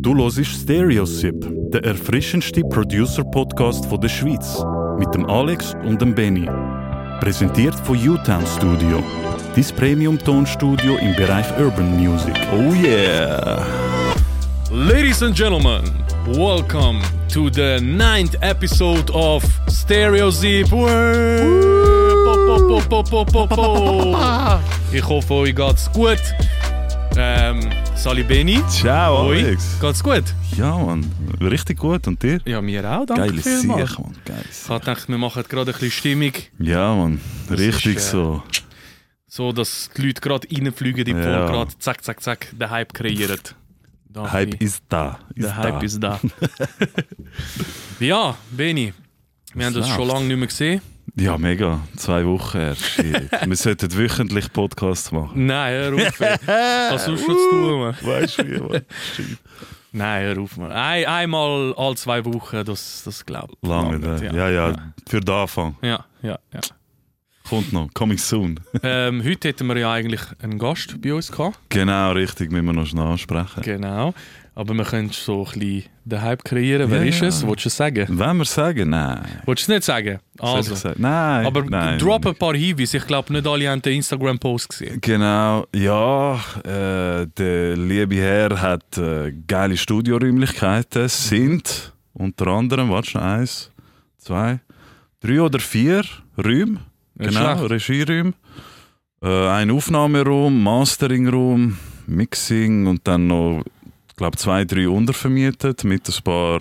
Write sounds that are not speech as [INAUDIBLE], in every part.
Du hörst Stereosip, der erfrischendste Producer-Podcast der Schweiz. Mit dem Alex und dem Benny. Präsentiert von U-Town Studio. Dein Premium-Tonstudio im Bereich Urban Music. Oh yeah! Ladies and gentlemen, welcome to the ninth episode of Stereo Zip. [LAUGHS] Ich hoffe, euch geht's gut. Ähm, Sali Beni. Ciao, Hoi. Alex. Geht's gut? Ja, Mann. Richtig gut. Und dir? Ja, mir auch, danke Geiles. Sieg, Mann. Geiles Ich hab gedacht, wir machen gerade ein bisschen Stimmung, Ja, Mann. Richtig ist, äh, so. so dass die Leute gerade reinfliegen, die Ja. voll gerade zack, zack, zack den Hype kreieren. Danke. Hype ist da. Ist Der Hype da. ist da. [LAUGHS] ja, Beni, wir haben das schon lange nicht mehr gesehen. Ja, mega. Zwei Wochen her. Shit. [LAUGHS] Wir sollten wöchentlich Podcasts machen. Nein, hör auf. Was [LAUGHS] sonst schon zu tun? Weißt du wie? [LAUGHS] Shit. Nein, hör auf. Man. Ein, einmal alle zwei Wochen, das, das glaubt. Lange, ne? ja, ja, Für den Anfang. Ja, ja, ja. Kommt noch. Coming soon. ähm, heute hätten wir ja eigentlich einen Gast bei uns gehabt. Genau, richtig. Müssen wir noch schnell ansprechen. Genau. Aber wir können so ein bisschen den Hype kreieren. Wer Ja, ist ja. es? Wolltest du es sagen? Wenn wir sagen, nein. Wolltest du es nicht sagen? Also. sagen? Nein. Aber nein, drop ein paar Hinweise. Ich glaube, nicht alle haben den Instagram-Post gesehen. Genau, ja, äh, der liebe Herr hat äh, geile Studioräumlichkeiten, sind unter anderem, warte schon, eins, zwei, drei oder vier Räume, genau. Regieräume, äh, ein Aufnahmeraum, Masteringraum, Mixing und dann noch, glaube, zwei, drei untervermietet mit ein paar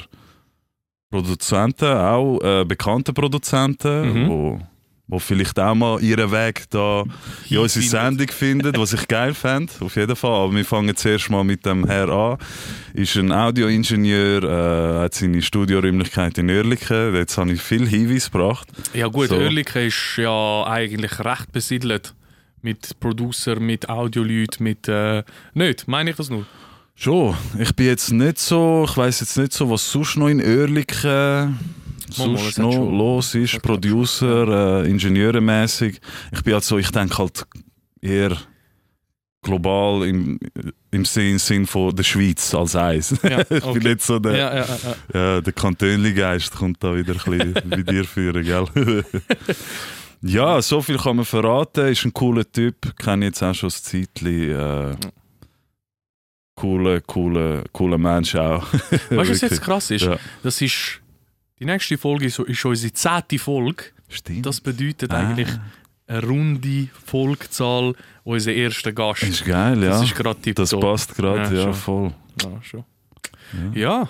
Produzenten, auch äh, bekannte Produzenten, Mhm. wo, wo vielleicht auch mal ihren Weg da in unsere. Sendung findet, was ich geil fände, auf jeden Fall. Aber wir fangen zuerst mal mit dem Herr an. Ist ein Audioingenieur, äh, hat seine Studioräumlichkeit in Oerlikon. Jetzt habe ich viel Hinweise gebracht. Ja gut, So. Oerlikon ist ja eigentlich recht besiedelt. Mit Producer, mit Audioleuten, mit... Äh, nicht, meine ich das nur? Schon, ich bin jetzt nicht so, ich weiß jetzt nicht so, was sonst noch in Oerlikon es sonst noch los ist, hat Producer, äh, Ingenieuremäßig. Ich bin halt so, ich denke halt eher global im, im Sinn, Sinn von der Schweiz als eins. Ja, [LAUGHS] ich bin okay. nicht so der, Ja, ja, ja, ja. ja, der Kantönli-Geist kommt da wieder ein bisschen [LAUGHS] bei dir führen, gell? [LAUGHS] ja, so viel kann man verraten. Ist ein cooler Typ, kenne jetzt auch schon ein Zeitchen. Äh, cooler, cooler, cooler Mensch auch. [LAUGHS] Weißt du, was jetzt krass ist? Ja. Das ist... Die nächste Folge ist, ist unsere zehnte Folge. Stimmt. Das bedeutet Ah. eigentlich eine runde Folgezahl unserer ersten Gast. ist geil, ja. Das ist gerade tipptopp. Das passt gerade, Ja, ja, voll. Ja, schon. Ja.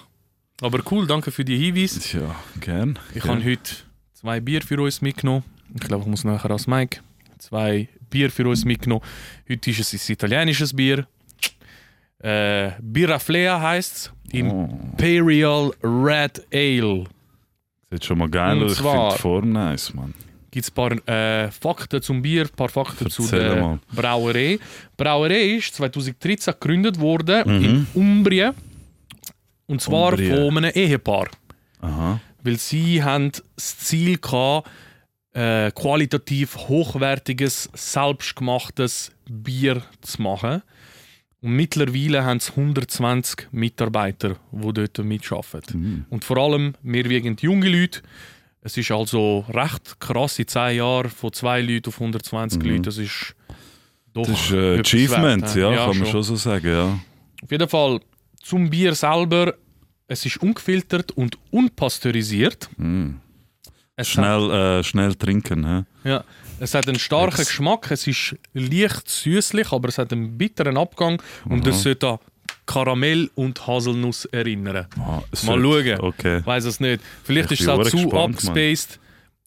aber cool, danke für die Hinweise. Ja, gern. Ich gern. habe heute zwei Bier für uns mitgenommen. Ich glaube, ich muss nachher als Mike. Zwei Bier für uns mitgenommen. Heute ist es ein italienisches Bier. Äh, Biraflea heisst es. Oh, Imperial Red Ale. sieht schon mal geil aus. Ich finde die Form nice, Mann. Gibt es ein paar äh, Fakten zum Bier, ein paar Fakten zu Erzähl der mal. Brauerei. Brauerei ist 2013 gegründet worden Mhm. in Umbrien. Und zwar Umbrien. von einem Ehepaar. Aha. Weil sie haben das Ziel gehabt, äh, qualitativ hochwertiges, selbstgemachtes Bier zu machen. Und mittlerweile haben sie 120 Mitarbeiter, die dort mitarbeiten. Mhm. Und vor allem, wir wegen junge Leute. Es ist also recht krass in 10 Jahren von zwei Leuten auf 120 Mhm. Leute. Das ist doch Das ist äh, etwas Achievement, wert, hä? ja, kann man schon so sagen, ja. Auf jeden Fall zum Bier selber. Es ist ungefiltert und unpasteurisiert. Mhm. Es Schnell, äh, schnell trinken, hä? ja, es hat einen starken Ex- Geschmack. Es ist leicht süßlich, aber es hat einen bitteren Abgang. Und es sollte an Karamell und Haselnuss erinnern. Ah, Mal schauen. Okay. Ich weiß es nicht. Vielleicht Ich ist es bin auch hure zu gespannt, abgespaced.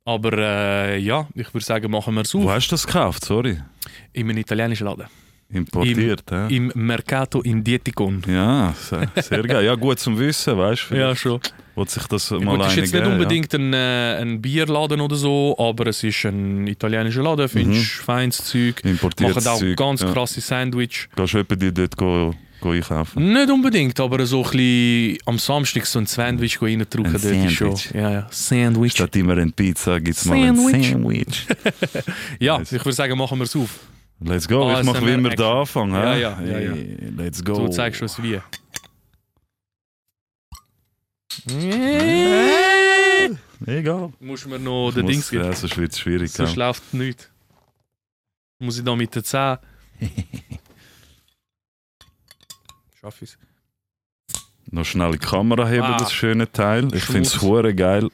Aber äh, ja, ich würde sagen, machen wir es Wo auf. hast du das gekauft? Sorry. In einem italienischen Laden. Importiert, hä? Im Mercato Indieticon. Ja, sehr, sehr geil. Ja, gut zum Wissen, weißt du? Ja, schon. Wollte sich das mal Gut, es ist jetzt nicht geben, unbedingt ein, äh, ein Bierladen oder so, aber es ist ein italienischer Laden, findest Mhm. feines Zeug. Ja. Importiertes Machen auch Zeug. ganz ja. krasse Sandwich. Gehst du dir dort go einkaufen? Nicht unbedingt, aber so ein bisschen am Samstag so ein Sandwich reindrücken, Ein dort ist schon. Sandwich. Ja, ja. Sandwich. Statt immer eine Pizza gibt es mal ein Sandwich. Sandwich. [LAUGHS] Ja, Nice. ich würde sagen, machen wir es auf. Let's go, ich mache wie immer den. Anfang. Ja, ja, ja, ja. Let's go. Du zeigst uns wie. Egal. Muss mir noch den Dings geben. Ja, sonst wird es schwierig. Sonst Ja. läuft nichts. Muss ich da mit den Zähnen. [LAUGHS] Schaff ich's. Noch schnell die Kamera heben, Ah. das schöne Teil. Ich finde es hure geil.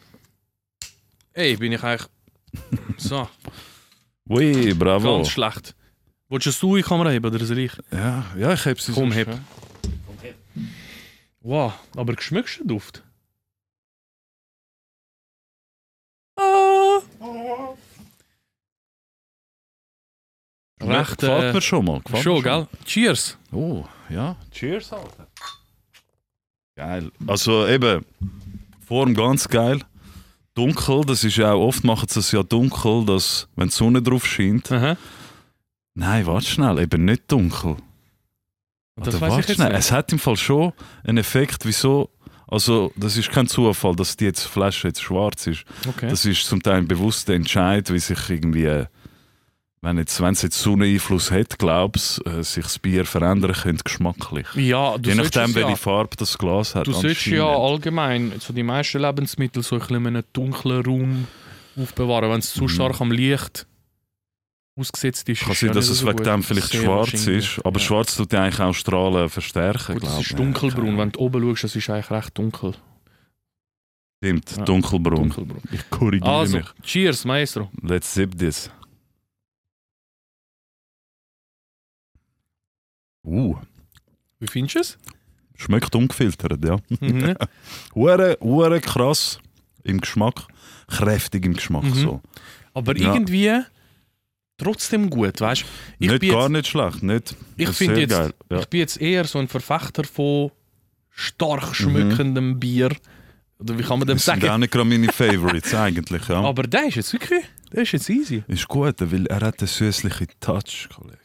Ey, bin ich eigentlich. [LAUGHS] So, Ui, bravo. ganz schlecht. Willst du die Kamera haben oder soll ich? Ja, ja, ich heb sie Komm, heb. ja. Wow, aber geschmückst du Duft? Recht, Gefällt äh, mir schon mal. Gefällt Schon, mir gell? Cheers! Oh, ja. Cheers, Alter. Geil. Also eben, Form ganz geil. Dunkel, das ist ja auch, oft machen sie es ja dunkel, dass, wenn die Sonne drauf scheint. Aha. Nein, warte schnell, eben nicht dunkel. Das Oder weiß ich warte jetzt schnell, nicht. Es hat im Fall schon einen Effekt, wieso. Also, das ist kein Zufall, dass die jetzt Flasche jetzt schwarz ist. Okay. Das ist zum Teil ein bewusster Entscheid, wie sich irgendwie, äh, wenn jetzt, wenn es jetzt Sonneneinfluss hat, glaubst äh, sich das Bier verändern könnte geschmacklich. ja, du Je nachdem, es welche ja, Farbe das Glas hat. Du solltest ja allgemein so die meisten Lebensmittel so ein bisschen in einem dunklen Raum aufbewahren, wenn es zu Mhm. stark am Licht ausgesetzt ist. Kann sein, dass es so wegen dem vielleicht schwarz ist. Aber ja. schwarz tut ja eigentlich auch Strahlen verstärken. Gut, es glaub ist ich. dunkelbraun. Wenn du oben schaust, das ist eigentlich recht dunkel. Stimmt, Ja. dunkelbraun. dunkelbraun. Ich korrigiere Also, mich. cheers, Maestro. Let's sip this. Uh, Wie findest du es? schmeckt ungefiltert, ja. Mhm. [LAUGHS] Hure, hure krass im Geschmack, kräftig im Geschmack. Mhm. So. Aber Ja. irgendwie trotzdem gut, weißt du? Ich, nicht gar jetzt- nicht schlecht, nicht. ich das finde jetzt, geil. Ja. ich bin jetzt eher so ein Verfechter von stark schmückendem Bier. Oder wie kann man dem Das sind sagen? auch nicht gerade meine [LAUGHS] Favorites eigentlich, ja. Aber der ist jetzt wirklich, der ist jetzt easy. Ist gut, weil er hat einen süßlichen Touch, Kollege.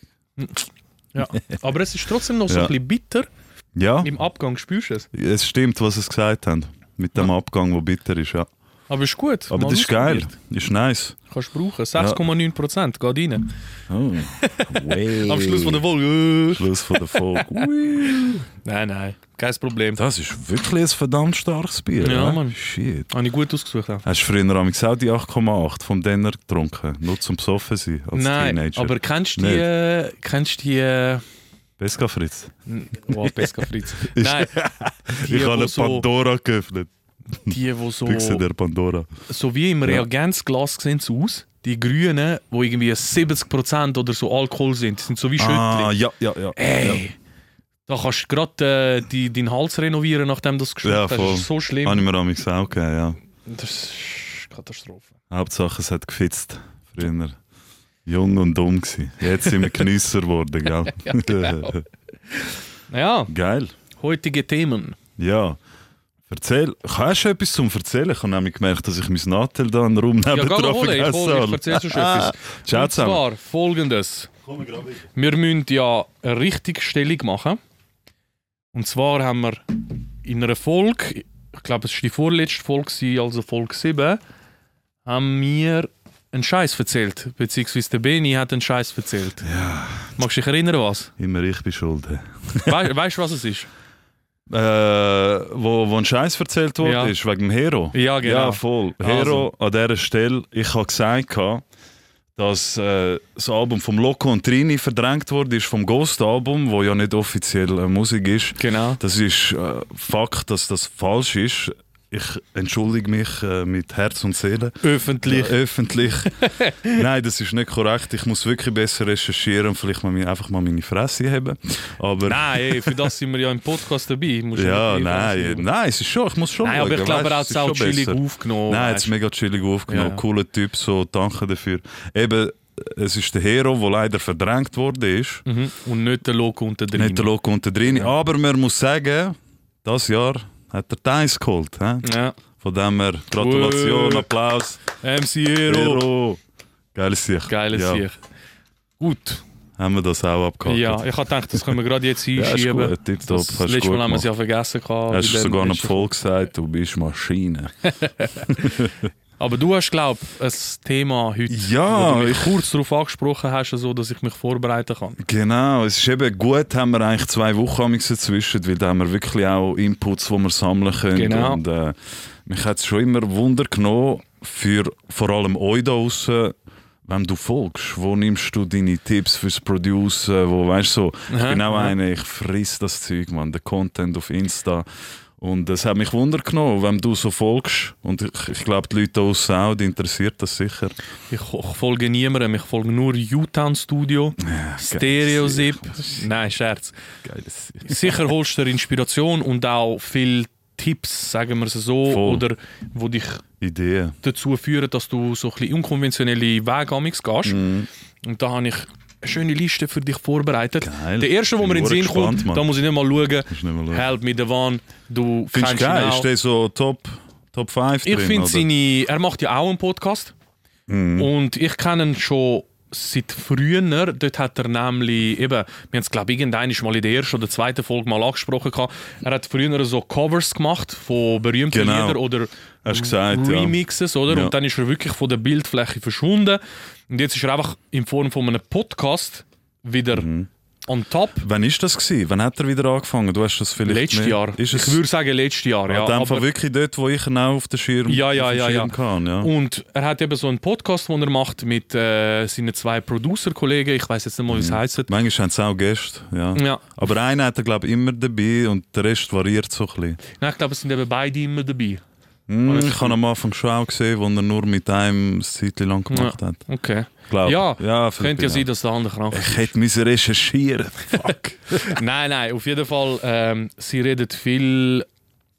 Ja. Aber es ist trotzdem noch so Ja. ein bisschen bitter. Ja, Im Abgang spürst du es. es stimmt, was sie gesagt haben. Mit dem Abgang, der bitter ist, ja. Aber ist gut. Aber das ist geil, ist nice. Kannst du brauchen. 6,9 Prozent geht rein. Oh. [LAUGHS] Am Schluss von der Folge. Schluss von der Folge. Nein, nein. Kein Problem. Das ist wirklich ein verdammt starkes Bier. Ja, ja? Mann. Shit. Habe ich gut ausgesucht. Auch. Hast du früher auch die 8,8 vom Denner getrunken? Nur zum Besoffen sein als Nein, Teenager? aber kennst du die... äh, Kennst du die... äh, Pesca Fritz. Oh, Pesca Fritz. [LAUGHS] Nein, [LAUGHS] ich habe eine so, Pandora geöffnet. Die, wo so, Büchse der Pandora. so wie im Reagenzglas sehen sie aus. Die grünen, wo irgendwie 70% oder so Alkohol sind. Sind so wie Schüttli. Ah, ja, ja, ja. Ey, da kannst du gerade äh, die, deinen Hals renovieren, nachdem du das geschmeckt Ja, hast. Das ist so schlimm. Habe ich mir amigs auch gegeben, ja. Das ist Katastrophe. Hauptsache, es hat gefitzt. Früher. Jung und dumm gewesen. Jetzt sind wir Genüsser geworden, gell? [LAUGHS] Ja, genau. [LAUGHS] Ja, Geil. heutige Themen. Ja. Erzähl, hast du etwas zum Erzählen? Ich habe nämlich gemerkt, dass ich mein Nattel da im Raum Ja, neben geh drauf mal holen, ich, vergessen hol, ich habe. erzähl sonst etwas. Ciao Und zwar folgendes. Wir müssen ja eine Richtigstellung machen. Und zwar haben wir in einer Folge, ich glaube, es war die vorletzte Folge, also Folge 7, haben wir einen Scheiß erzählt. Beziehungsweise der Beni hat einen Scheiß erzählt. Ja, Magst du dich erinnern, was? immer ich bin schuld. We weißt du, was es ist? [LAUGHS] Äh, wo, wo ein Scheiß erzählt worden Ja. ist, wegen dem Hero. Ja, genau. Ja, voll. Also. Hero an dieser Stelle, ich habe gesagt, dass äh, das Album vom Loco und Trini verdrängt wurde, ist vom Ghost-Album, wo ja nicht offiziell äh, Musik ist. Genau. Das ist äh, Fakt, dass das falsch ist. Ich entschuldige mich äh, mit Herz und Seele. Öffentlich. Äh, öffentlich. [LAUGHS] Nein, das ist nicht korrekt. Ich muss wirklich besser recherchieren und vielleicht mal, einfach mal meine Fresse haben. Aber Nein, ey, für das sind wir ja im Podcast dabei. Musst [LAUGHS] ja, nein, nein, es ist schon, ich muss schon Nein, aber ich glaube, er hat es es ist auch chillig besser. aufgenommen. Nein, weißt jetzt mega chillig aufgenommen, Ja. cooler Typ, so danke dafür. Eben, es ist der Hero, der leider verdrängt worden ist. Mhm. Und nicht der Loco unter drin. Nicht der Loco unter drin. Ja. Aber man muss sagen, das Jahr hat er Teils geholt. He? Ja. Von dem her, Gratulation, Ui. Applaus. MC Hero. Geiles Sicht. Geiles ja. Sicht. Gut. Haben wir das auch abgehakt? Ja, ich habe gedacht, das können wir gerade jetzt [LAUGHS] Ja, ist einschieben. gut, tipptopp, das hast letzte Mal haben wir es ja vergessen. gehabt, Hast du sogar noch voll gesagt, du bist Maschine. [LAUGHS] Aber du hast, glaube ich, ein Thema heute, Ja, wo du mich ich- kurz darauf angesprochen hast, so, dass ich mich vorbereiten kann. Genau, es ist eben gut, haben wir eigentlich zwei Wochen dazwischen, weil da haben wir wirklich auch Inputs, die wir sammeln können. Genau. Und äh, mich hat es schon immer Wunder genommen, für vor allem euch da draussen, wem du folgst. Wo nimmst du deine Tipps fürs Producen? Wo, weißt du, so, ich bin auch einer, ich friss das Zeug, man, der Content auf Insta. Und es hat mich Wunder genommen, wenn du so folgst. Und ich, ich glaube, die Leute draussen auch, die interessiert das sicher. Ich, ich folge niemandem, ich folge nur U-Town Studio, Stereo Zip. Nein, Scherz. Geiles Sicher holst du Inspiration und auch viele Tipps, sagen wir es so, Voll. oder wo dich Ideen. dazu führen, dass du so ein bisschen unkonventionelle Wege gehst. Mhm. Und da habe ich schöne Liste für dich vorbereitet. Geil. Der erste, wo mir in den Sinn kommt, Mann. da muss ich nicht mal schauen. Nicht mal schauen. Help me, Devan. Du Findest kennst ihn geil? auch. Ist der so Top, Top 5 Ich finde seine. Er macht ja auch einen Podcast. Mhm. Und ich kenne ihn schon seit früher. Dort hat er nämlich eben, wir haben es glaube ich irgendwann mal in der ersten oder zweiten Folge mal angesprochen. gehabt. Er hat früher so Covers gemacht von berühmten Genau. Liedern oder gesagt, ja. Remixes, oder? Ja. Und dann ist er wirklich von der Bildfläche verschwunden. Und jetzt ist er einfach in Form von einem Podcast wieder Mhm. On top. Wann ist das gewesen? Wann hat er wieder angefangen? Du hast das vielleicht Letztes Jahr. Ist es ich würde sagen, letztes Jahr. ja, Ja, Fall aber- wirklich dort, wo ich ihn auch auf dem Schirm, Ja, ja, ja, ja. kann, ja. Und er hat eben so einen Podcast, den er macht mit äh, seinen zwei Producer-Kollegen. Ich weiß jetzt nicht mal, wie es heisst. Manchmal haben sie auch Gäste, ja. Ja. Aber einer hat er, glaube ich, immer dabei und der Rest variiert so ein bisschen. Nein, ich glaube, es sind eben beide immer dabei. Das ich habe am Anfang schon auch gesehen, wo er nur mit einem ein Zeit lang gemacht hat. Okay. Glaub. Ja, ja Könnte ja sein, dass der andere krank ist. Ich hätte müssen recherchieren. [LAUGHS] Fuck. Nein, nein, auf jeden Fall. Ähm, sie reden viel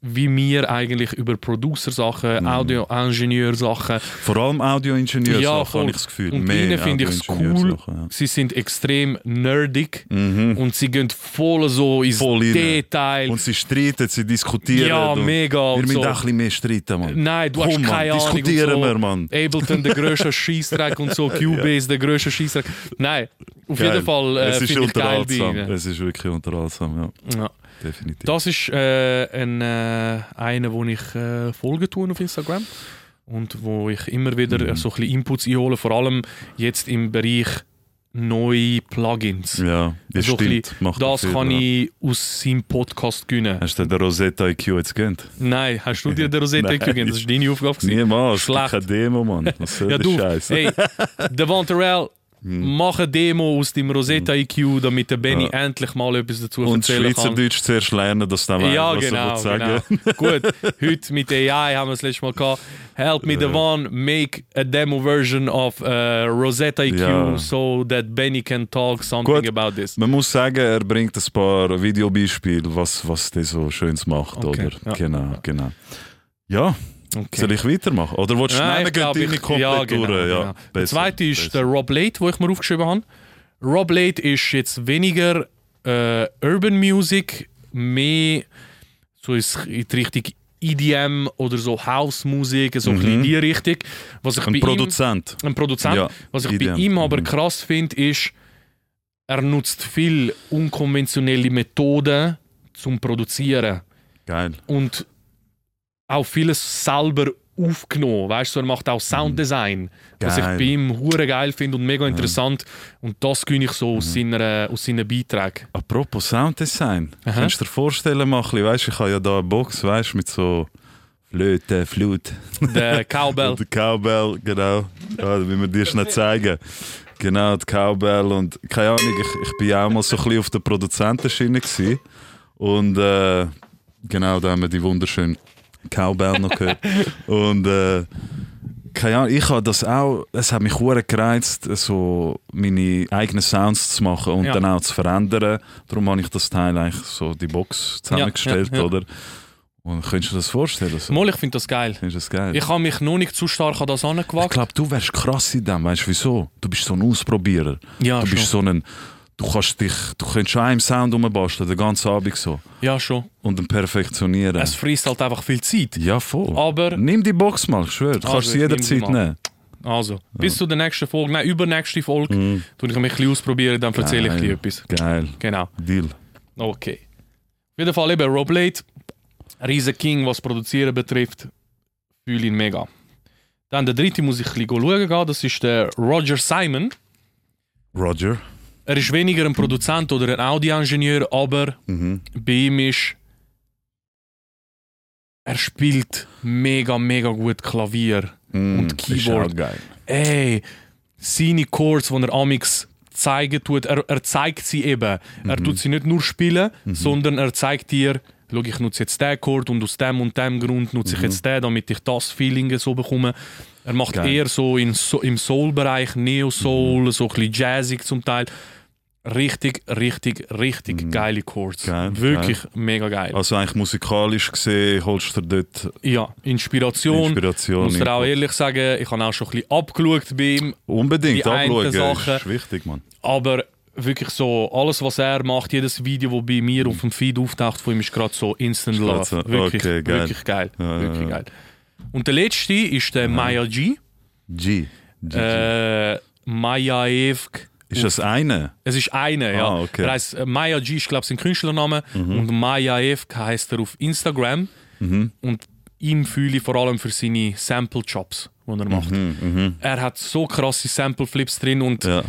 wie wir eigentlich über Producer-Sachen, Mhm. Audio-Ingenieur-Sachen. Vor allem Audioingenieur, Ja, habe ich das Gefühl. Und ihnen finde ich es cool. Audioingenieursachen, ja. Sie sind extrem nerdig Mhm. und sie gehen voll so ins Voll. Detail. Und sie streiten, sie diskutieren. ja, mega. Wir müssen so. auch ein bisschen mehr streiten, Mann. Nein, du Komm, hast Mann, keine Ahnung. diskutieren so. wir, Mann. Ableton, der grösste [LAUGHS] Scheissdreck und so. Cubase, der grösste Scheissdreck. Nein, auf Geil. jeden Fall äh, es ist finde ich geil bei unterhaltsam. ihnen. Es ist wirklich unterhaltsam, ja. Ja. Definitiv. Das ist äh, ein, äh, einer, wo ich äh, Folgen tue auf Instagram und wo ich immer wieder Mhm. so ein bisschen Inputs einhole, vor allem jetzt im Bereich neue Plugins. ja, das So ein stimmt. bisschen, das viel, kann ja. ich aus seinem Podcast gewinnen. Hast du den Rosetta IQ jetzt gönnt? Nein, hast du dir den Rosetta Nein. gegeben? Das ist deine Aufgabe. gewesen. Niemals. Schlecht. keine Demo, Mann. Was soll Ja, du, Scheiß? hey, [LAUGHS] Devon Terrell, mach eine Demo aus dem Rosetta IQ, damit der Benny Mhm. Ja. endlich mal etwas dazu Und erzählen kann. Schweizerdeutsch zuerst lernen, dass du weißt, Ja, was genau. sagen genau. [LAUGHS] Gut, heute mit AI haben wir das letzte Mal gehabt. Help me, Devon, make a demo version of uh, Rosetta IQ Ja. so that Benny can talk something Gut. about this. Man muss sagen, er bringt ein paar Videobeispiele, was, was der so Schönes macht, Okay, oder? ja. Genau, genau. Ja, Okay. soll ich weitermachen? Oder willst du Nein, schnell ich glaub, deine ich- komplett ja, genau, durch? Ja, genau. Der zweite ist besser. der Rob Late, wo ich mir aufgeschrieben habe. Rob Late ist jetzt weniger äh, Urban Music, mehr so ist in die Richtung EDM oder so House-Musik, so ein bisschen in die Richtung. Was ich Mhm. Ein bei ihm- Produzent. ein Produzent. Ja, Was ich bei EDM. ihm aber Mhm. krass finde, ist, er nutzt viel unkonventionelle Methoden zum Produzieren Geil. und auch vieles selber aufgenommen. Weißt du, er macht auch Sounddesign, was ich bei ihm hure geil finde und mega interessant. Und das gönne ich so aus, seiner, aus seinen Beiträgen. Apropos Sounddesign. Aha. Kannst du dir vorstellen, mal ein bisschen, weißt, ich habe ja da eine Box, weißt, mit so Flöte, Flut. Der Cowbell. [LAUGHS] Der Cowbell, genau. Ja, wie wir dir schnell zeigen. Genau, die Cowbell und keine Ahnung, ich, ich bin auch mal so ein bisschen auf der Produzentenschiene gewesen. Und äh, genau, da haben wir die wunderschöne Cowbell noch gehört. und äh, keine Ahnung, ich habe das auch, es hat mich hure gereizt, so meine eigenen Sounds zu machen und Ja. dann auch zu verändern. Darum habe ich das Teil eigentlich so die Box zusammengestellt, ja, ja. oder? Und könntest du dir das vorstellen? So? Mal, ich finde das geil. Findest das geil? Ich habe mich noch nicht zu stark an das Ich angewagt. glaube, du wärst krass in dem. Weißt du wieso? Du bist so ein Ausprobierer. Ja, du bist schon. so ein. Du kannst dich, du könntest an einem Sound rumbasteln, den ganzen Abend so. Ja, schon. Und ihn perfektionieren. Es frisst halt einfach viel Zeit. ja, voll. Aber Nimm die Box mal, ich schwöre. Du Also, kannst sie jederzeit nehmen. Also, bis zu der nächsten Folge, nein, übernächste Folge, Mhm. tue ich mich ein bisschen ausprobieren, dann erzähle ich dir etwas. Geil. Genau. Deal. Okay. Auf jeden Fall eben Rob Late, riesen King, was Produzieren betrifft, fühle ihn mega. Dann der dritte muss ich ein bisschen schauen gehen, das ist der Roger Simon. Roger. Er ist weniger ein Produzent oder ein Audioingenieur, aber Mhm. bei ihm ist. Er spielt mega, mega gut Klavier. Mm, Und ist Keyboard. Ey, seine Chords, die er amix zeigen tut, er, er zeigt sie eben. Er tut sie nicht nur spielen, sondern er zeigt dir, schau, ich nutze jetzt den Chord und aus dem und dem Grund nutze ich jetzt den, damit ich das Feeling so bekomme. Er macht Geil. eher so, in, so im Soul-Bereich, Neo-Soul, so ein bisschen jazzig zum Teil. Richtig, richtig, richtig geile Chords. Geil, Wirklich mega geil. Also eigentlich musikalisch gesehen holst du dort Ja, Inspiration. Inspiration. Ich muss dir auch ehrlich sagen, ich habe auch schon ein bisschen abgeschaut bei ihm. Unbedingt abschauen, Sachen- ist wichtig, Mann. Aber wirklich so, alles was er macht, jedes Video, das bei mir auf dem Feed auftaucht von ihm, ist gerade so Instant grad Love. Wirklich, okay, geil. wirklich geil. Ja, wirklich geil. Und der letzte ist der Maya G. G. G. Äh, Maya Evg. ist das eine? Es ist eine, ja. Ah, okay. Mhm. Er heißt äh, Maya G, ist glaube ich sein Künstlername. Und Maya Evg heißt er auf Instagram. Und ihm fühle ich vor allem für seine Sample-Jobs, die er macht. Mhm, Er hat so krasse Sample-Flips drin und Ja.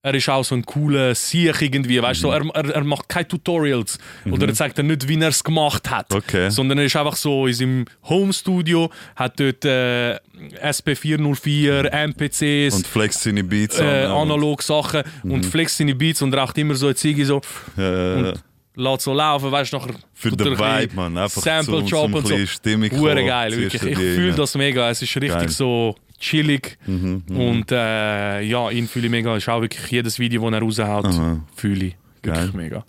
Er ist auch so ein cooler Sieg irgendwie, weißt du, Mhm. so, er, er, er macht keine Tutorials oder er zeigt dir nicht, wie er es gemacht hat, Okay. sondern er ist einfach so in seinem Home-Studio, hat dort äh, SP404, MPCs, Und flext seine Beats äh, an. analog Sachen Mhm. und flext seine Beats und raucht immer so eine Ziege so und lässt so laufen, weißt du, nachher für den Vibe, Mann. Einfach Sample zum, Job zum und so. geil, wirklich. Ich fühle das mega. Es ist richtig Geil. so chillig. Mhm, mhm. Und äh, ja, ihn fühle ich mega. Ist auch wirklich jedes Video, das er raushaut, Aha. fühle ich. Wirklich Geil. mega.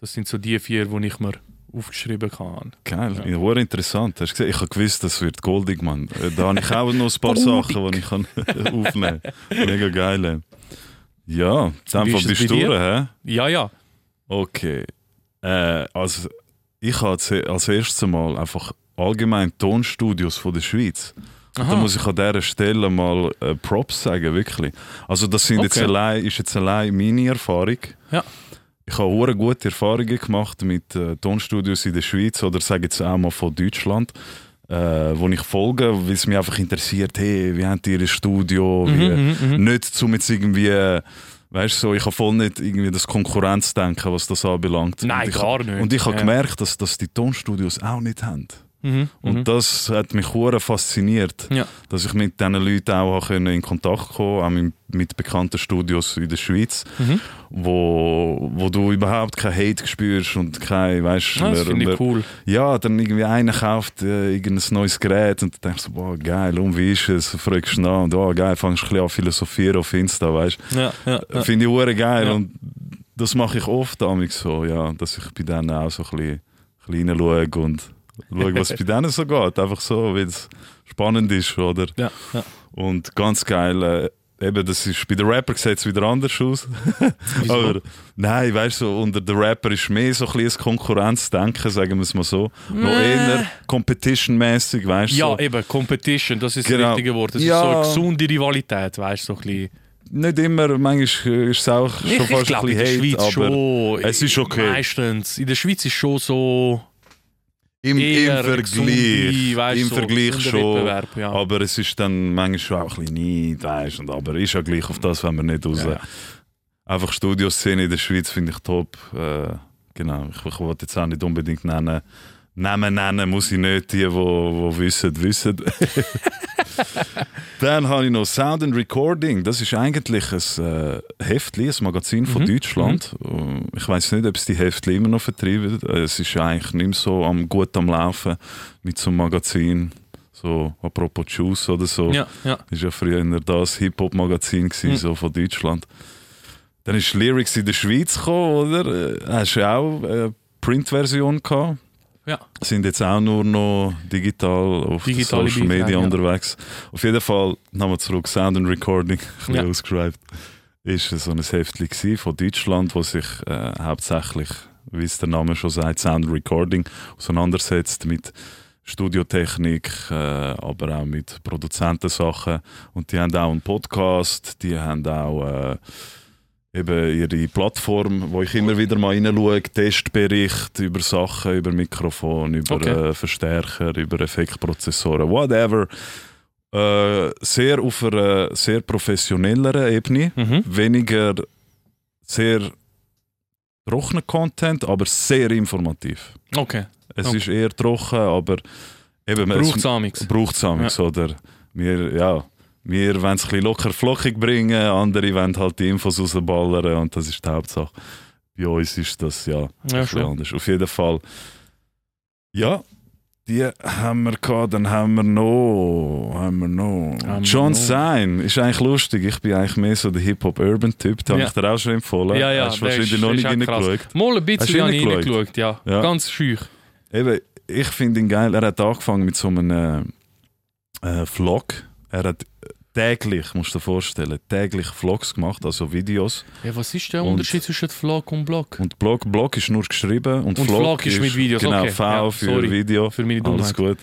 Das sind so die vier, die ich mir aufgeschrieben habe. Geil, ja. hure interessant. Hast du gesehen? Ich habe gewusst, das wird goldig, Mann. Äh, Da habe ich auch noch ein paar [LAUGHS] Sachen, die ich kann [LAUGHS] aufnehmen kann. Mega geil. Ja, dann bist du durch, hä? Ja, ja. Okay. Äh, also, ich habe als, als erstes Mal einfach allgemein Tonstudios von der Schweiz. Und Da Aha. muss ich an dieser Stelle mal äh, Props sagen, wirklich. Also das sind jetzt Okay. allein, ist jetzt allein meine Erfahrung. Ja. Ich habe hure gute Erfahrungen gemacht mit äh, Tonstudios in der Schweiz oder sage jetzt auch mal von Deutschland, äh, wo ich folge, weil es mich einfach interessiert, hey, wie habt ihr ein Studio? Wie, Mhm, mhm, mhm. Nicht zum jetzt irgendwie, weißt du, so, ich habe voll nicht irgendwie das Konkurrenzdenken, was das anbelangt. Nein, ich, gar nicht. Und ich habe Ja. gemerkt, dass das die Tonstudios auch nicht haben. Mhm, Und mhm. das hat mich hure fasziniert, Ja. dass ich mit diesen Leuten auch in Kontakt kommen auch mit, bekannten Studios in der Schweiz, Mhm. wo, wo du überhaupt kein Hate spürst und kein, weißt Ah, das finde ich cool. ja, dann irgendwie einer kauft äh, irgendein neues Gerät und du denkst so, boah, geil, und wie ist es? Fragst du nach und oh, geil, fangst du ein bisschen an philosophieren auf Insta, weißt Ja, ja, ja. Finde ich hure geil Ja. und das mache ich oft damit so, ja, dass ich bei denen auch so ein bisschen, ein bisschen reinschaue und schaue, was bei denen so geht. Einfach so, weil es spannend ist, oder? ja, ja. Und ganz geil, äh, eben, das ist, bei den Rapper sieht es wieder anders aus. [LAUGHS] Aber nein, weißt du, unter den Rapper ist mehr so ein bisschen Konkurrenzdenken, sagen wir es mal so. Noch eher competition-mäßig, weißt du? ja, so. eben, Competition, das ist Genau. das richtige Wort. Das Ja. ist so eine gesunde Rivalität, weißt du, so ein bisschen. Nicht immer, manchmal ist es auch schon Ich, fast ich glaube, ein in der bisschen Schweiz Hate, aber schon. es ist okay. Meistens. In der Schweiz ist schon so. Im, im Vergleich, weißt, im so Vergleich schon. Ja. Aber es ist dann manchmal schon auch ein bisschen Neid, weißt du. Aber ist ja gleich auf das, wenn wir nicht raus. Ja. Einfach Studioszene in der Schweiz finde ich top. Äh, genau, ich, ich wollte jetzt auch nicht unbedingt nennen. Namen nennen muss ich nicht, die, die, die wissen, wissen. [LAUGHS] Dann habe ich noch Sound and Recording. Das ist eigentlich ein äh, Heftli, ein Magazin von Mhm, Deutschland. Äh, Ich weiß nicht, ob es die Heftli immer noch vertreiben. Äh, Es ist eigentlich nicht mehr so am, gut am Laufen mit so einem Magazin. So apropos Juice oder so. Ja, ja. War ja früher das Hip-Hop-Magazin Mhm. so von Deutschland. Dann ist Lyrics in der Schweiz gekommen, oder? Äh, Hast du auch eine Print-Version gehabt? Ja. Sind jetzt auch nur noch digital auf Digitale Social Media ja. unterwegs. Auf jeden Fall, nochmal zurück, Sound and Recording, [LAUGHS] ein bisschen Ja. ausgeschreibt. Ist so ein Heftchen von Deutschland, wo sich äh, hauptsächlich, wie es der Name schon sagt, Sound and Recording auseinandersetzt mit Studiotechnik, äh, aber auch mit Produzentensachen. Und die haben auch einen Podcast, die haben auch äh, eben ihre Plattform, wo ich immer wieder mal reinschaue, Testbericht über Sachen, über Mikrofon, über Okay. äh, Verstärker, über Effektprozessoren, whatever. Äh, sehr auf einer sehr professionelleren Ebene. Mhm. Weniger sehr trockener Content, aber sehr informativ. Okay. Es Okay. ist eher trocken, aber eben Braucht es amix. braucht es oder wir, ja, wir wollen es ein bisschen locker flockig bringen, andere wollen halt die Infos rausballern und das ist die Hauptsache. Bei uns ist das ja, ein Ja, schon. anders. Auf jeden Fall. Ja, die haben wir gehabt, dann haben wir noch, haben wir noch. Haben wir John noch. Sein ist eigentlich lustig. Ich bin eigentlich mehr so der Hip-Hop-Urban-Typ. Den Ja. habe ich dir auch schon empfohlen. Ja, ja, Hast du wahrscheinlich ist- noch nicht reingeschaut. Mal ein bisschen reingeschaut? ja. Ja. Ganz schüch. Eben, ich finde ihn geil. Er hat angefangen mit so einem äh, Vlog. Er hat täglich, musst du dir vorstellen, täglich Vlogs gemacht, also Videos. Ja, was ist der Und- Unterschied zwischen Vlog und Blog? Und Blog, Blog ist nur geschrieben und, Und Vlog, Vlog ist mit Videos, Genau, okay. V Ja, für sorry. Video. Für meine Alles gut.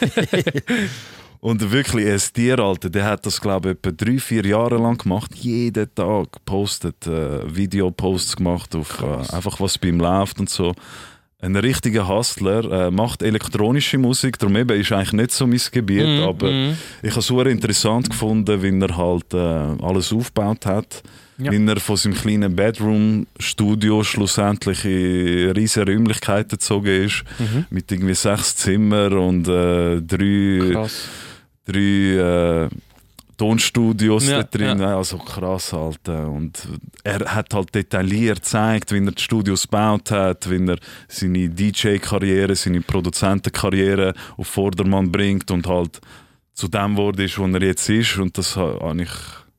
[LAUGHS] und wirklich, er ist Tier, Alter. Der hat das, glaube ich, etwa drei, vier Jahre lang gemacht. Jeden Tag postet, äh, Videoposts gemacht, auf äh, einfach was bei ihm läuft und so. Ein richtiger Hustler, äh, macht elektronische Musik, darum eben ist eigentlich nicht so mein Gebiet, Mhm, aber mhm. ich habe es super interessant gefunden, wie er halt äh, alles aufgebaut hat. Ja. Wie er von seinem kleinen Bedroom-Studio schlussendlich in riesige Räumlichkeiten gezogen ist. Mhm. Mit irgendwie sechs Zimmer und äh, drei, Krass. drei äh, Tonstudios Ja, da drin. Also krass halt. Und er hat halt detailliert gezeigt, wie er die Studios gebaut hat, wie er seine DJ-Karriere, seine Produzentenkarriere auf Vordermann bringt und halt zu dem wurde ist, wo er jetzt ist. Und das ha- habe ich,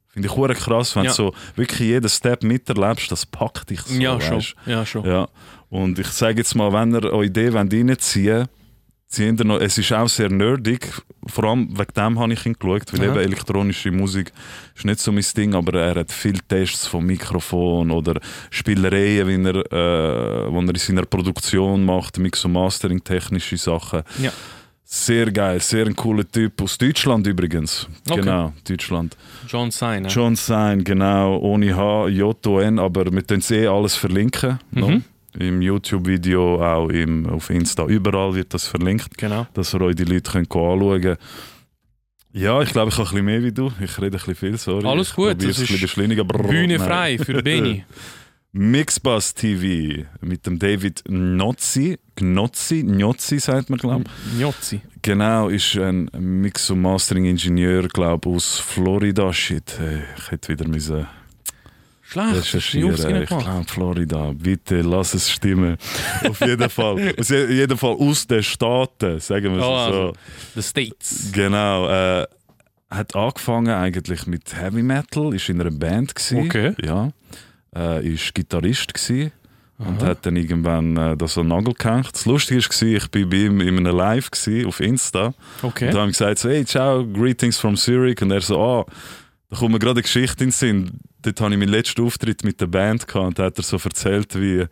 finde ich hure krass, wenn Ja. du so wirklich jeden Step miterlebst, das packt dich so. ja, schon. weisst. Ja, schon. Ja. Und ich sage jetzt mal, wenn ihr eure Idee wollt ihr noch, es ist auch sehr nerdig, vor allem wegen dem habe ich ihn geschaut, weil Aha. eben elektronische Musik ist nicht so mein Ding, aber er hat viele Tests vom Mikrofon oder Spielereien, wie er, äh, wo er in seiner Produktion macht, Mix- und Mastering, technische Sachen. Ja. Sehr geil, sehr ein cooler Typ, aus Deutschland übrigens. Okay. Genau, Deutschland. John Sign. ja. John Sein, genau, ohne H, J-O-N, aber wir können eh alles verlinken. Mhm. Im YouTube-Video, auch im, auf Insta, überall wird das verlinkt, Genau. dass ihr euch die Leute könnt anschauen könnt. Ja, ich glaube, ich habe ein bisschen mehr wie du. Ich rede ein bisschen viel, sorry. Alles ich gut, probier's das ein bisschen ist beschleunigen. Bühne frei für [LAUGHS] Benny. Mixbus TV mit dem David Gnozzi. Gnozzi, Gnozzi sagt man, glaube ich. Njozzi. Genau, ist ein Mix- und Mastering-Ingenieur, glaube aus Florida. Shit, ich hätte wieder müssen Schlecht. recherchieren. Ich glaube Florida. Bitte lass es stimmen. [LAUGHS] Auf jeden Fall. Aus je- jeden Fall aus den Staaten, sagen wir es Oh, so. also. The States. Genau. Äh, hat angefangen eigentlich mit Heavy Metal, ist in einer Band gsi. Okay. Ja. Äh, ist Gitarrist gsi und hat dann irgendwann äh, das den Nagel gehängt. Das Lustige war, ich bin bei ihm in einem Live gsi, auf Insta. Okay. Und da haben gesagt, so, hey, ciao, greetings from Zurich. Und er so, ah, da kommt mir gerade eine Geschichte in den Sinn. Dort hatte ich meinen letzten Auftritt mit der Band gehabt und da hat er so erzählt, wie,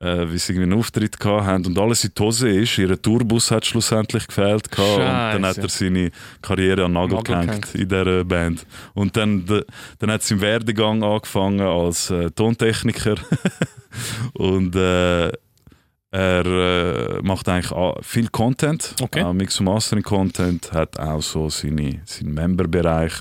äh, wie sie einen Auftritt gehabt haben und alles in die Hose ist. Ihr Tourbus hat schlussendlich gefehlt gehabt und dann hat er seine Karriere an den Nagel Nagel gehängt in dieser Band. Und dann, dann hat sein Werdegang angefangen als äh, Tontechniker [LAUGHS] und äh, er äh, macht eigentlich viel Content, Okay. auch Mix- und Mastering-Content, hat auch so seine, seinen Member-Bereich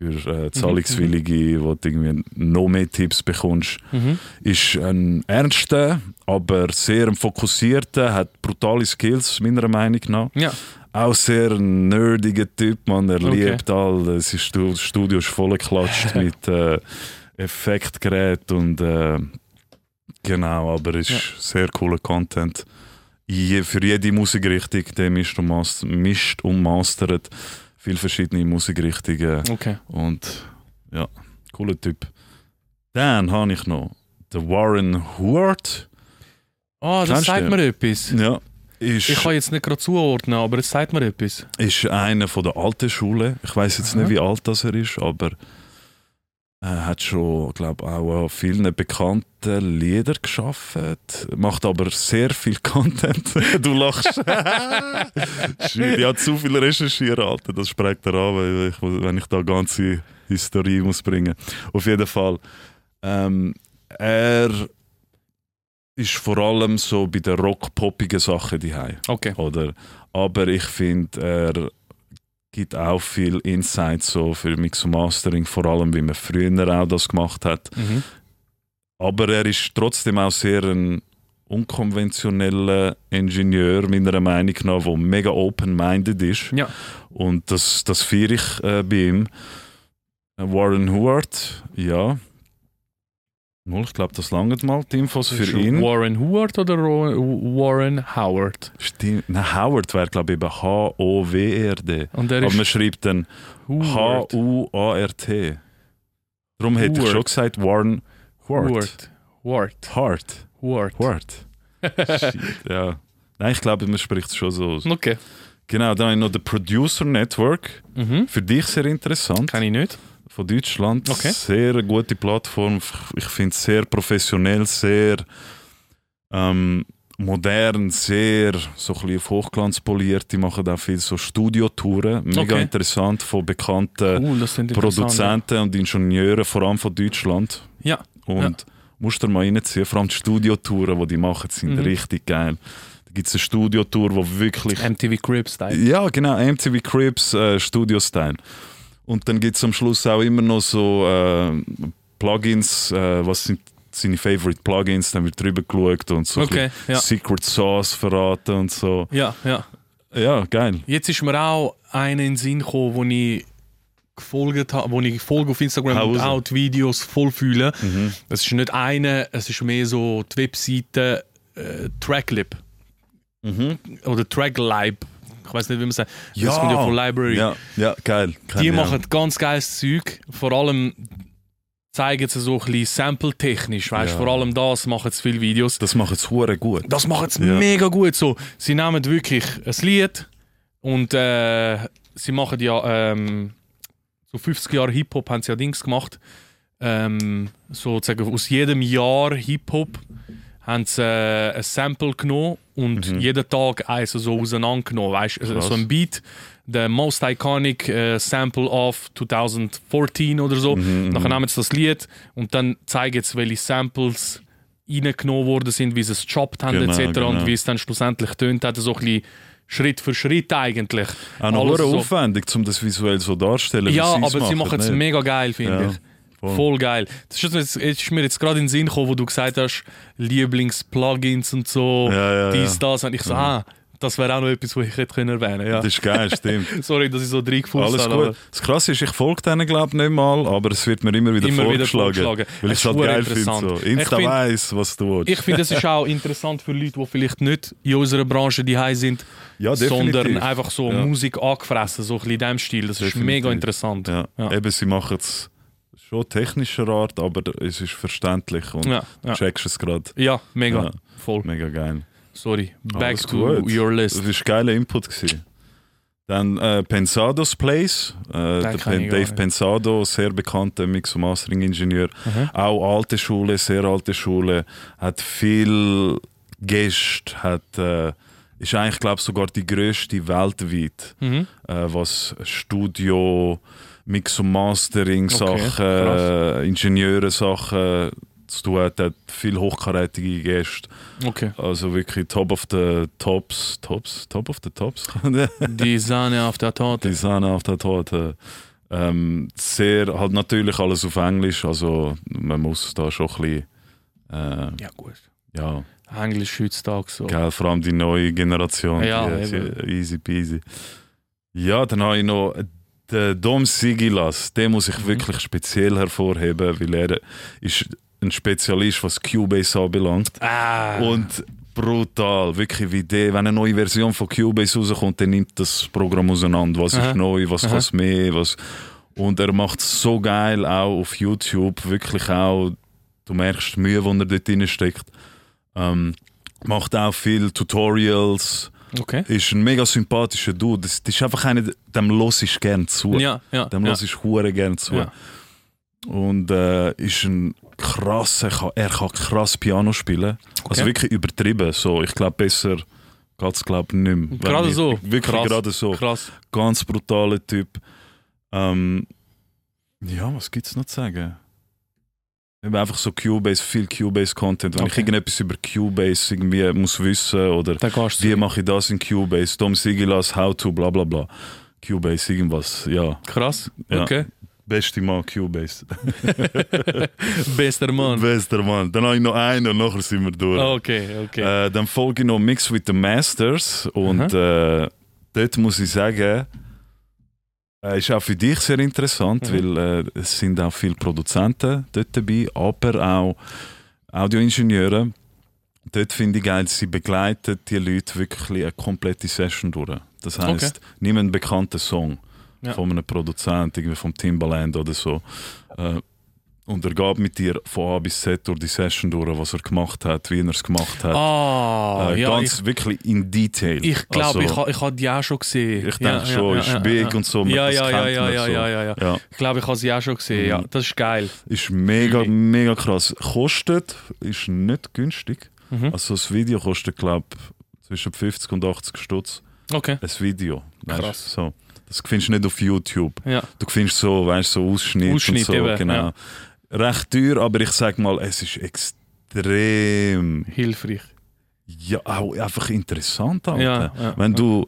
für äh, Zahlungswillige, wo du irgendwie noch mehr Tipps bekommst. Mhm. Ist ein ernster, aber sehr fokussierter, hat brutale Skills, meiner Meinung nach. Ja. Auch sehr nerdiger Typ, man. Er Okay. liebt all. Das Studio ist vollgeklatscht [LAUGHS] mit äh, Effektgerät und äh, genau, aber es ist Ja. sehr cooler Content. Je, für jede Musikrichtung, der mischt und, mas mischt und mastert viele verschiedene Musikrichtungen Okay. und ja, cooler Typ. Dann habe ich noch den Warren Huart. Ah, das Kennst sagt du? mir etwas. Ja, ist, Ich kann jetzt nicht gerade zuordnen, aber es sagt mir etwas. ist einer von der alten Schule. Ich weiß jetzt Aha. nicht, wie alt das er ist, aber er hat schon, glaube auch an vielen bekannten Lieder geschaffen. Macht aber sehr viel [LAUGHS] Content. du lachst. Shit, ich habe zu viel recherchiert, Alter. Das spricht er an, weil ich, wenn ich da ganze Historie muss bringen. Auf jeden Fall. Ähm, er ist vor allem so bei den rock-poppigen Sachen die Okay. oder? Aber ich finde, er gibt auch viel Insight so für Mix und Mastering, vor allem wie man früher auch das gemacht hat. Mhm. Aber er ist trotzdem auch sehr ein unkonventioneller Ingenieur, meiner Meinung nach, der mega open-minded ist. Ja. Und das, das feiere ich äh, bei ihm. Warren Howard, ja. Mal, ich glaube, das langt mal, die Infos für ihn. Warren Howard oder Warren Howard? Stimmt. Nein, Howard wäre, glaube ich, eben H-O-W-R-D. Und der Aber man schreibt dann. H-U-A-R-T. Darum hätte ich schon gesagt Warren Howard. Howard. Howard. Hart. Howard. Howard. Ja. Nein, ich glaube, man spricht es schon so aus. Okay. Genau, dann habe ich noch den Producer Network. Mhm. Für dich sehr interessant. Kann ich nicht. Von Deutschland. Okay. Sehr gute Plattform. Ich finde es sehr professionell, sehr ähm, modern, sehr so ein bisschen auf Hochglanz poliert. Die machen auch viel so Studiotouren. Mega Okay. interessant von bekannten Cool. Produzenten und Ingenieuren, vor allem von Deutschland. Ja. Und musst du mal reinziehen, vor allem die Studiotouren, die die machen, sind Mhm. richtig geil. Da gibt es eine Studiotour, wo wirklich MTV Cribs Style. ja, genau, MTV Cribs äh, Studio Style. Und dann gibt es am Schluss auch immer noch so äh, Plugins, äh, was sind seine Favorite Plugins, dann wird drüber geschaut und so Okay, ja. Secret Sauce verraten und so. Ja, ja. Ja, geil. Jetzt ist mir auch einer in den Sinn gekommen, wo ich gefolgt habe, wo ich folge auf Instagram Hau und auch die Videos voll fühle. Mhm. Es ist nicht eine, es ist mehr so die Webseite äh, Tracklib Mhm. oder Tracklib. Ich weiß nicht, wie man sagt. Ja. Das kommt ja von Library. Ja, ja, geil. Kenn Die machen ganz geiles Zeug. Vor allem zeigen sie so ein bisschen sample-technisch. Weißt? Ja. Vor allem das machen sie viele Videos. Das machen sie hure gut. Das machen sie Ja. mega gut. So, sie nehmen wirklich ein Lied und äh, sie machen ja ähm, so 50 Jahre Hip-Hop haben sie ja Dings gemacht. Ähm, sozusagen aus jedem Jahr Hip-Hop haben sie äh, ein Sample genommen und Mhm. jeden Tag eins so auseinandergenommen. Weißt? Krass. So ein Beat, der most iconic äh, Sample of 2014 oder so. Mhm, Nachher mhm. nehmen sie das Lied und dann zeigen sie, welche Samples reingenommen worden sind, wie sie es gechoppt haben Genau, etc. genau. und wie es dann schlussendlich tönt hat, so ein bisschen Schritt für Schritt eigentlich. Auch noch so- aufwendig, um das visuell so darzustellen. Ja, aber sie machen es nicht? mega geil, finde Ja, ich. Voll. Voll geil. Das ist, jetzt, ist mir jetzt gerade in den Sinn gekommen, wo du gesagt hast, Lieblings-Plugins und so, Ja, ja, dies, das. Und ich so, ah, das wäre auch noch etwas, was ich hätte können erwähnen ja. Das ist geil, stimmt. [LAUGHS] Sorry, dass ich so reingefußt Alles habe. gut. aber Das Krasse ist, ich folge denen glaube ich nicht mal, aber es wird mir immer wieder Immer wieder vorgeschlagen. vorgeschlagen. Weil Es ich es halt geil finde. So. Insta weiss, was du willst. Ich finde, es ist auch interessant für Leute, die vielleicht nicht in unserer Branche die sind, ja, sondern einfach so Ja. Musik angefressen, so ein bisschen in diesem Stil. Das Definitiv. ist mega interessant. ja. Ja. Eben, sie machen es schon technischer Art, aber es ist verständlich und Ja, du ja. checkst es gerade. ja mega. Ja. Voll. Mega geil. Sorry. Back Alles to gut. your Das list. war ein geiler Input. Gewesen. Dann äh, Pensado's Place. Äh, der Pen Dave. Pensado, sehr bekannter Mix- und Mastering-Ingenieur. Mhm. Auch alte Schule, sehr alte Schule. Hat viel Gäste, hat, äh, ist eigentlich, glaube ich, sogar die grösste weltweit, Mhm. äh, was Studio, Mix- und Mastering-Sachen, krass. äh, Ingenieure-Sachen zu tun hat. Hat viel hochkarätige Gäste. Okay. Also wirklich top of the tops, tops, top of the tops. [LAUGHS] Die Sahne auf der Torte. Die Sahne auf der Torte. Ähm, sehr, halt natürlich alles auf Englisch, also man muss da schon ein bisschen, äh, Ja, gut. ja, Englisch heutzutage so. gell, vor allem die neue Generation, Ja, die, die, easy peasy. Ja, dann habe ich noch den Dom Sigilas, den muss ich Mhm. wirklich speziell hervorheben, weil er ist ein Spezialist, was Cubase anbelangt. Ah. Und brutal, wirklich wie der, wenn eine neue Version von Cubase rauskommt, dann nimmt das Programm auseinander. Was Aha. ist neu, was kann es mehr, was... Und er macht es so geil auch auf YouTube, wirklich auch, du merkst die Mühe, die er dort drin steckt. Ähm, macht auch viel Tutorials, okay. ist ein mega sympathischer Dude. Das, das ist einfach einer, dem los ich gern zu. Ja, ja. Dem los ich hure gern zu. Ja. Und äh, ist ein krasser, er kann krass Piano spielen. Also Okay. wirklich übertrieben. So, ich glaube, besser geht es glaube nicht mehr. Gerade ich- so. Wirklich Krass. gerade so. Krass. Ganz brutaler Typ. Ähm, ja, was gibt es noch zu sagen? Eben einfach so Cubase, viel Cubase-Content. Wenn ich Okay. irgendetwas über Cubase irgendwie muss wissen oder wie mache ich das in Cubase, Tom Sigilas, how to, bla bla bla. Cubase, irgendwas, ja. Krass. Ja. Okay. Beste Mann, Cubase. [LAUGHS] Bester Mann. Bester Mann. Dann habe ich noch einen und nachher sind wir durch. Okay, okay. Äh, dann folge ich noch Mix with the Masters und äh, dort muss ich sagen, ist auch für dich sehr interessant, Mhm. weil äh, es sind auch viele Produzenten dort dabei, aber auch Audioingenieure. Dort finde ich geil, sie begleiten die Leute wirklich eine komplette Session durch. Das heißt, nimm einen bekannten Song Ja. von einem Produzenten, irgendwie vom Timbaland oder so. Äh, und er geht mit dir von A bis Z durch die Session durch, was er gemacht hat, wie er es gemacht hat. ah, äh, ja, ganz wirklich in Detail. ich, ich glaube, Also, ich, ha- ich habe die auch schon gesehen. ich denke ja, schon, ja, ist ja, und so. Ja, ja, ja, ja, ja, so. ja, ja, ja. Ich glaube, ich habe sie auch schon gesehen. Mhm. Ja, das ist geil. Ist mega, ich. mega krass. Kostet, ist nicht günstig. Mhm. Also das Video kostet, glaube ich, zwischen 50 und 80 Stutz. Okay. Ein Video. weisst, Krass. So. Das findest du nicht auf YouTube. Ja. Du findest so, weißt so Ausschnitte Ausschnitt und so. eben, genau. Recht teuer, aber ich sag mal, es ist extrem Hilfreich. ja, auch einfach interessant. Alter. Ja, ja, Wenn ja. du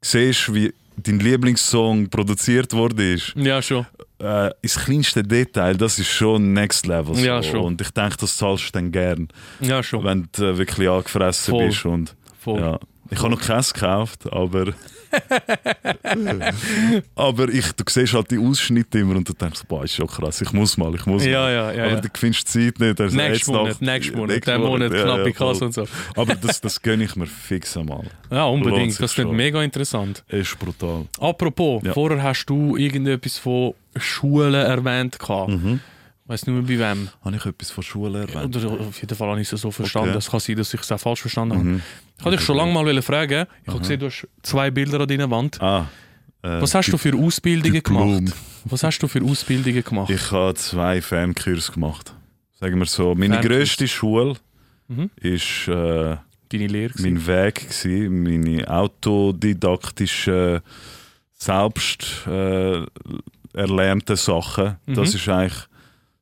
siehst, wie dein Lieblingssong produziert wurde, ist, Ja, schon. äh, ins kleinste Detail, das ist schon next level. So. Ja, schon. Und ich denke, das zahlst du dann gern, Ja, schon. wenn du wirklich angefressen Voll. bist. Und, Voll. ja. Ich habe noch keins gekauft, aber. [LAUGHS] aber ich, du siehst halt die Ausschnitte immer und du denkst, boah, ist schon krass, ich muss mal, ich muss mal. ja, ja. aber ja. du findest Zeit nicht. Also Nächsten Monat, nächsten Monat, der Monat, ja, knappe Kasse und so. Aber das, das gönne ich mir fix einmal. Ja, unbedingt. Das klingt mega interessant. Ist brutal. Apropos, vorher hast du irgendetwas von Schulen erwähnt. gehabt. Mhm. Ich weiß nicht mehr bei wem. Habe ich etwas von Schule erwähnt? Oder auf jeden Fall habe ich es so verstanden. Okay. Es kann sein, dass ich es auch falsch verstanden habe. Mhm. Ich wollte dich schon lange mal fragen. Ich habe gesehen, du hast zwei Bilder an deiner Wand. Ah, äh, Was hast du für Ausbildungen Diplom. gemacht? Was hast du für Ausbildungen gemacht? Ich habe zwei Fernkurse gemacht. Sagen wir so. Meine Fernkurs. grösste Schule Mhm. ist äh, Deine Lehre? gewesen? mein Weg gewesen, meine autodidaktischen, selbst äh, erlernten Sachen. Das Mhm. ist eigentlich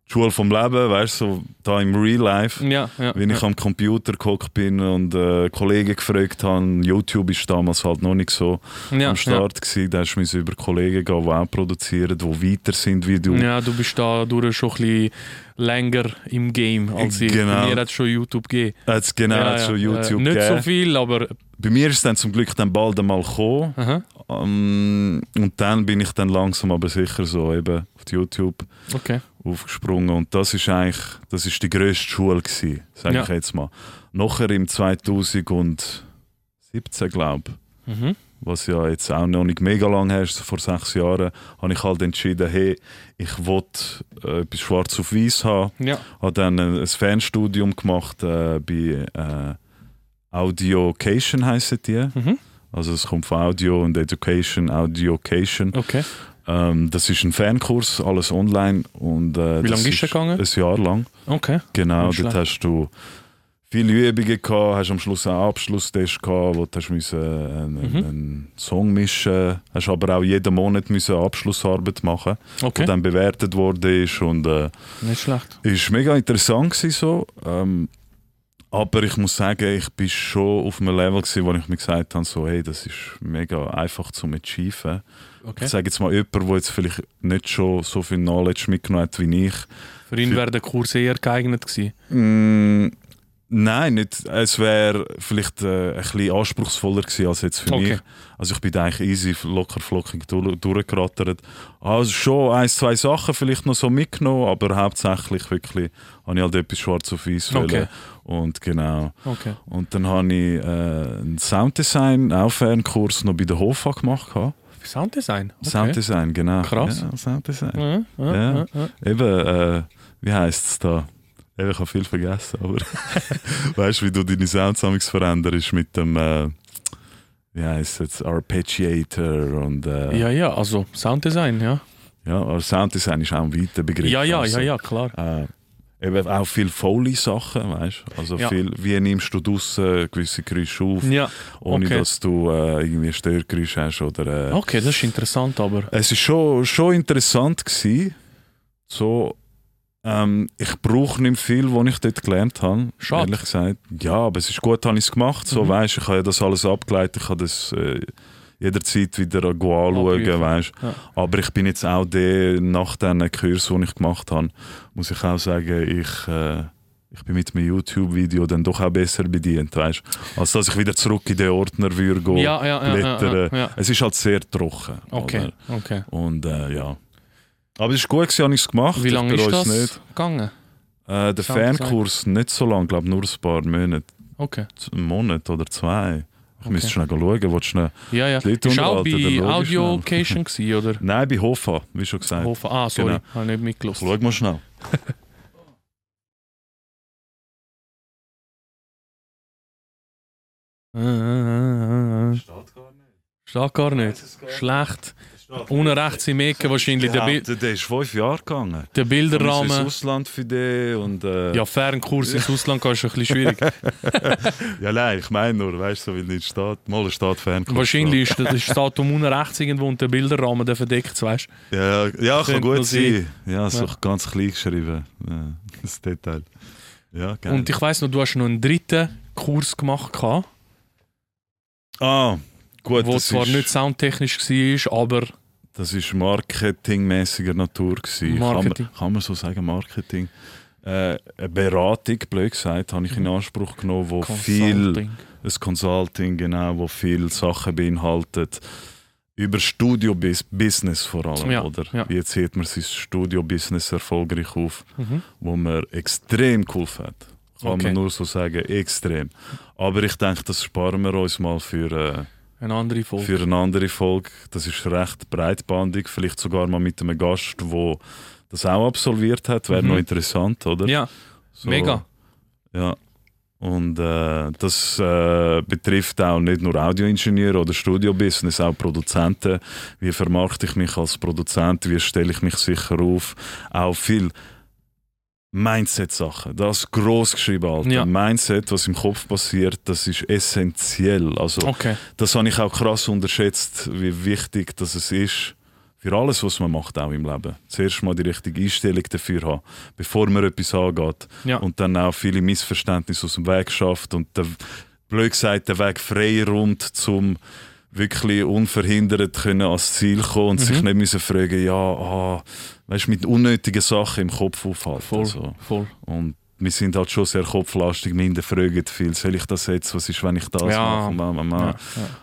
die Schule vom Leben, weißt du, so da im Real Life. Ja, ja. Wenn ich ja. am Computer gehockt bin und äh, Kollegen gefragt habe, YouTube ist damals halt noch nicht so am Start gewesen, da hast du über Kollegen gehen, die auch produzieren, die weiter sind wie du. Ja. du bist da durch schon ein bisschen länger im Game als ich. Genau. Bei mir hat es schon YouTube gegeben. Hat's genau ja, ja. schon YouTube äh, Nicht gegeben. so viel, aber. Bei mir ist es dann zum Glück dann bald einmal gekommen. Aha. Ähm, und dann bin ich dann langsam aber sicher so eben auf YouTube Okay. aufgesprungen und das ist eigentlich das ist die grösste Schule gewesen, sage Ja. ich jetzt mal. Nachher im 2017 glaube Mhm. was ja jetzt auch noch nicht mega lang her ist, vor sechs Jahren, habe ich halt entschieden, hey, ich will äh, etwas schwarz auf weiß haben. Ja. Habe dann ein, ein Fernstudium gemacht äh, bei äh, Audiocation heissen die. Mhm. Also es kommt von Audio und Education, Audiocation. Okay. Ähm, das ist ein Fernkurs, alles online. Und, äh, Wie lange ist der gegangen? Ein Jahr lang. Okay. Genau, dort schlecht. hast du viele Übungen gehabt, hast am Schluss einen Abschlusstest gehabt, wo du hast müssen, äh, einen, Mhm. einen Song mischen hast aber auch jeden Monat müssen eine Abschlussarbeit machen, Okay. die dann bewertet wurde ist und äh, Nicht schlecht. ist mega interessant gewesen, so. Ähm, aber ich muss sagen, ich bin schon auf einem Level gewesen, wo ich mir gesagt habe, so, hey, das ist mega einfach zu achieven. Okay. Ich sage jetzt mal jemand, der jetzt vielleicht nicht schon so viel Knowledge mitgenommen hat wie ich. Für ihn wäre der Kurs eher geeignet gewesen. Mm, nein, nicht. Es wäre vielleicht äh, ein bisschen anspruchsvoller gewesen als jetzt für Okay. mich. Also ich bin eigentlich easy, locker flockig durch, durchgerattert. Also schon ein, zwei Sachen vielleicht noch so mitgenommen, aber hauptsächlich wirklich habe ich halt etwas schwarz auf weiß Okay. Und genau. Okay. Und dann habe ich äh, einen Sounddesign, auch Fernkurs noch bei der HOFA gemacht. gehabt. Sounddesign. Okay. Sounddesign, genau. Krass. Ja, Sounddesign. Ja, ja. Eben, äh, wie heisst es da? Ich habe viel vergessen, aber [LAUGHS] weißt du, wie du deine Sounds veränderst mit dem, äh, wie heisst es jetzt, Arpeggiator und äh, ja, ja, also Sounddesign, ja. ja, aber Sounddesign ist auch ein weiter Begriff. Ja, ja, also, ja, ja, klar. Äh, eben auch viel Foley-Sachen, weißt du? Also Ja. viel, wie nimmst du draussen gewisse Geräusche auf, Ja, ohne okay. dass du äh, irgendwie Störgeräusche hast oder... Äh, okay, das ist interessant, aber. Es ist schon, schon interessant gewesen. So, ähm, ich brauche nicht viel, was ich dort gelernt habe. Schade. Ehrlich gesagt. Ja, aber es ist gut, habe ich es gemacht. So, Mhm. weißt, ich habe ja das alles abgeleitet. Ich habe das äh, jederzeit wieder anschauen, weißt Ja. Aber ich bin jetzt auch der, nach diesen Kursen, die ich gemacht habe, muss ich auch sagen, ich, äh, ich bin mit einem YouTube-Video dann doch auch besser bedient, weißt Als dass ich wieder zurück in den Ordner würde gehen, Ja, ja, blättern. Es ist halt sehr trocken. Okay, oder? okay. Und äh, ja. Aber es ist gut, habe ich es gemacht. Wie lange ist es das gegangen? Äh, der Fankurs nicht so lang, glaube nur ein paar Monate. Okay. Einen Monat oder zwei. Ich Okay. müsste schnell schauen. Willst du schnell? Ja, ja. Ist auch bei Audiocation [LAUGHS] gewesen, oder? Nein, bei Hofa, wie schon gesagt. Hofen. Ah, sorry, Genau. habe nicht mitgelassen. Schau mal schnell. Äh, äh, äh. Steht gar nicht. Schlecht. Unten rechts im Ecke wahrscheinlich der, Ja, der, der ist fünf Jahre gegangen. der Ins Bilderrahmen. Ausland für den und äh, Ja, Fernkurs ins Ausland gehen, ist ein bisschen schwierig. [LAUGHS] ja nein, ich meine nur, weißt du, so wie nicht steht. Mal steht Fankurs. Wahrscheinlich ist das ist das Datum unten rechts irgendwo und der Bilderrahmen der verdeckt, weißt du? Ja, ja kann gut sein. Ja, so Ja. ganz klein geschrieben. Ja, das Detail. Ja. Und ich weiss noch, du hast noch einen dritten Kurs gemacht, ah, gut, wo das zwar ist, nicht soundtechnisch war, aber das ist marketingmäßiger Natur gewesen. Marketing. Kann, man, kann man so sagen, Marketing? Äh, eine Beratung, blöd gesagt, habe ich in Anspruch genommen, wo viel Consulting. ein Consulting, genau, wo viel Sachen beinhaltet. Über Studio-Business vor allem, Ja, oder? ja. Wie zieht man sein Studio-Business erfolgreich auf, Mhm. wo mir extrem geholfen hat. Kann Okay. man nur so sagen, extrem. Aber ich denke, das sparen wir uns mal für, äh, Eine andere Folge. für eine andere Folge. Das ist recht breitbandig, vielleicht sogar mal mit einem Gast, der das auch absolviert hat, wäre Mhm. noch interessant, oder? ja, So, mega. Ja. Und äh, das äh, betrifft auch nicht nur Audioingenieure oder Studiobusiness, auch Produzenten. Wie vermarkte ich mich als Produzent? Wie stelle ich mich sicher auf? Auch viel Mindset-Sachen. Das groß geschrieben, Alter. Ja. Mindset, was im Kopf passiert, das ist essentiell. Also, Okay. das habe ich auch krass unterschätzt, wie wichtig das es ist für alles, was man macht, auch im Leben. Zuerst mal die richtige Einstellung dafür haben, bevor man etwas angeht. Ja. Und dann auch viele Missverständnisse aus dem Weg schafft und der, blöd gesagt, der Weg frei rund zum wirklich unverhindert können ans Ziel kommen und Mhm. sich nicht müssen fragen, ja, ah, weißt, mit unnötigen Sachen im Kopf aufhalten. Voll, Also. voll. Und wir sind halt schon sehr kopflastig, wir hinterfragen viel, soll ich das jetzt, was ist, wenn ich das Ja. mache? Ma, ma. Ja, ja.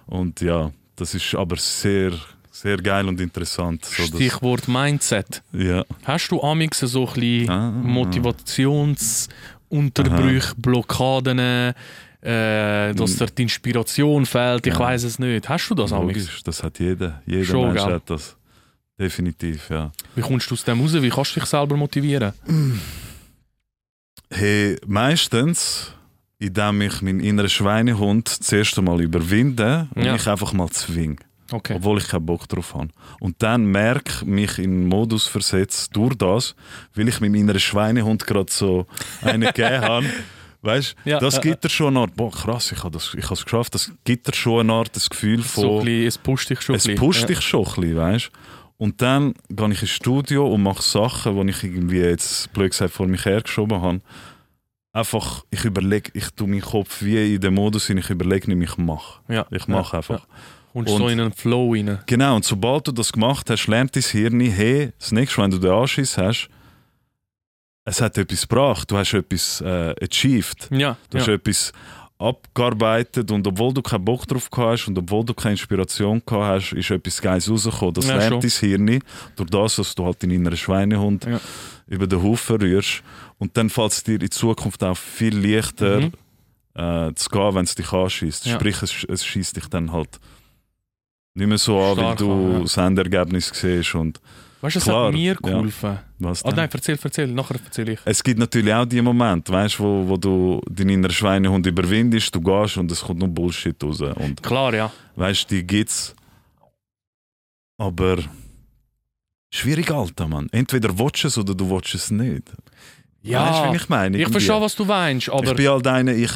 Und ja, das ist aber sehr, sehr geil und interessant. So, Stichwort Mindset. ja. Hast du amix so ein bisschen Ah. Motivationsunterbrüche, Blockaden, äh, dass dir die Inspiration fehlt? Ich Ja. weiß es nicht. Hast du das amix? Logisch, das hat jeder. Jeder Schon, Mensch gell? hat das. Definitiv, ja. Wie kommst du aus dem raus? Wie kannst du dich selber motivieren? Hey, meistens, indem ich meinen inneren Schweinehund zuerst einmal überwinde und Ja. mich einfach mal zwinge. Okay. obwohl ich keinen Bock drauf habe. Und dann merke mich in einen Modus versetzt durch das, weil ich meinem inneren Schweinehund gerade so einen [LAUGHS] gegeben habe. Weißt Ja, das ja, gibt dir schon eine Art, boah krass, ich habe das- ich es geschafft, das gibt dir schon eine Art das Gefühl So von, ein bisschen, es pusht dich schon ein es bisschen. pusht dich schon ein bisschen, weißt Und dann gehe ich ins Studio und mache Sachen, die ich irgendwie jetzt, blöd gesagt, vor mich hergeschoben habe. Einfach, ich überlege, ich tue meinen Kopf wie in den Modus, in ich überlege nicht, ich mache. Ja. Ich mache ja. einfach. Ja. So Und- in einen Flow rein. Genau, und sobald du das gemacht hast, lernt dein Hirn, hey, das nächste wenn du den Anschiss hast, es hat etwas gebracht, du hast etwas äh, achieved, Ja. du hast etwas abgearbeitet und obwohl du keinen Bock drauf hast und obwohl du keine Inspiration gehabt hast, ist etwas Geiles rausgekommen. Das Ja, lernt schon. dein Hirn durch das, dass du halt deinen inneren Schweinehund Ja. über den Haufen rührst und dann fällt es dir in Zukunft auch viel leichter Mhm. äh, zu gehen, wenn es dich anschießt. Ja. Sprich, es, es schießt dich dann halt nicht mehr so an, weil Stark du an, ja. das Endergebnis siehst und Weißt du, das Klar, hat mir ja. geholfen. was Ah, dann. nein, erzähl, erzähl. Nachher erzähl ich. Es gibt natürlich auch die Momente, weißt, wo, wo du deinen inneren Schweinehund überwindest, du gehst und es kommt nur Bullshit raus. Und Klar, ja. weißt, die gibt's. Aber schwierig, Alter, Mann. Entweder du es oder du willst es nicht. Ja, weißt du, wie ich meine? ich verstehe, was du meinst, aber... Ich bin halt einer, ich,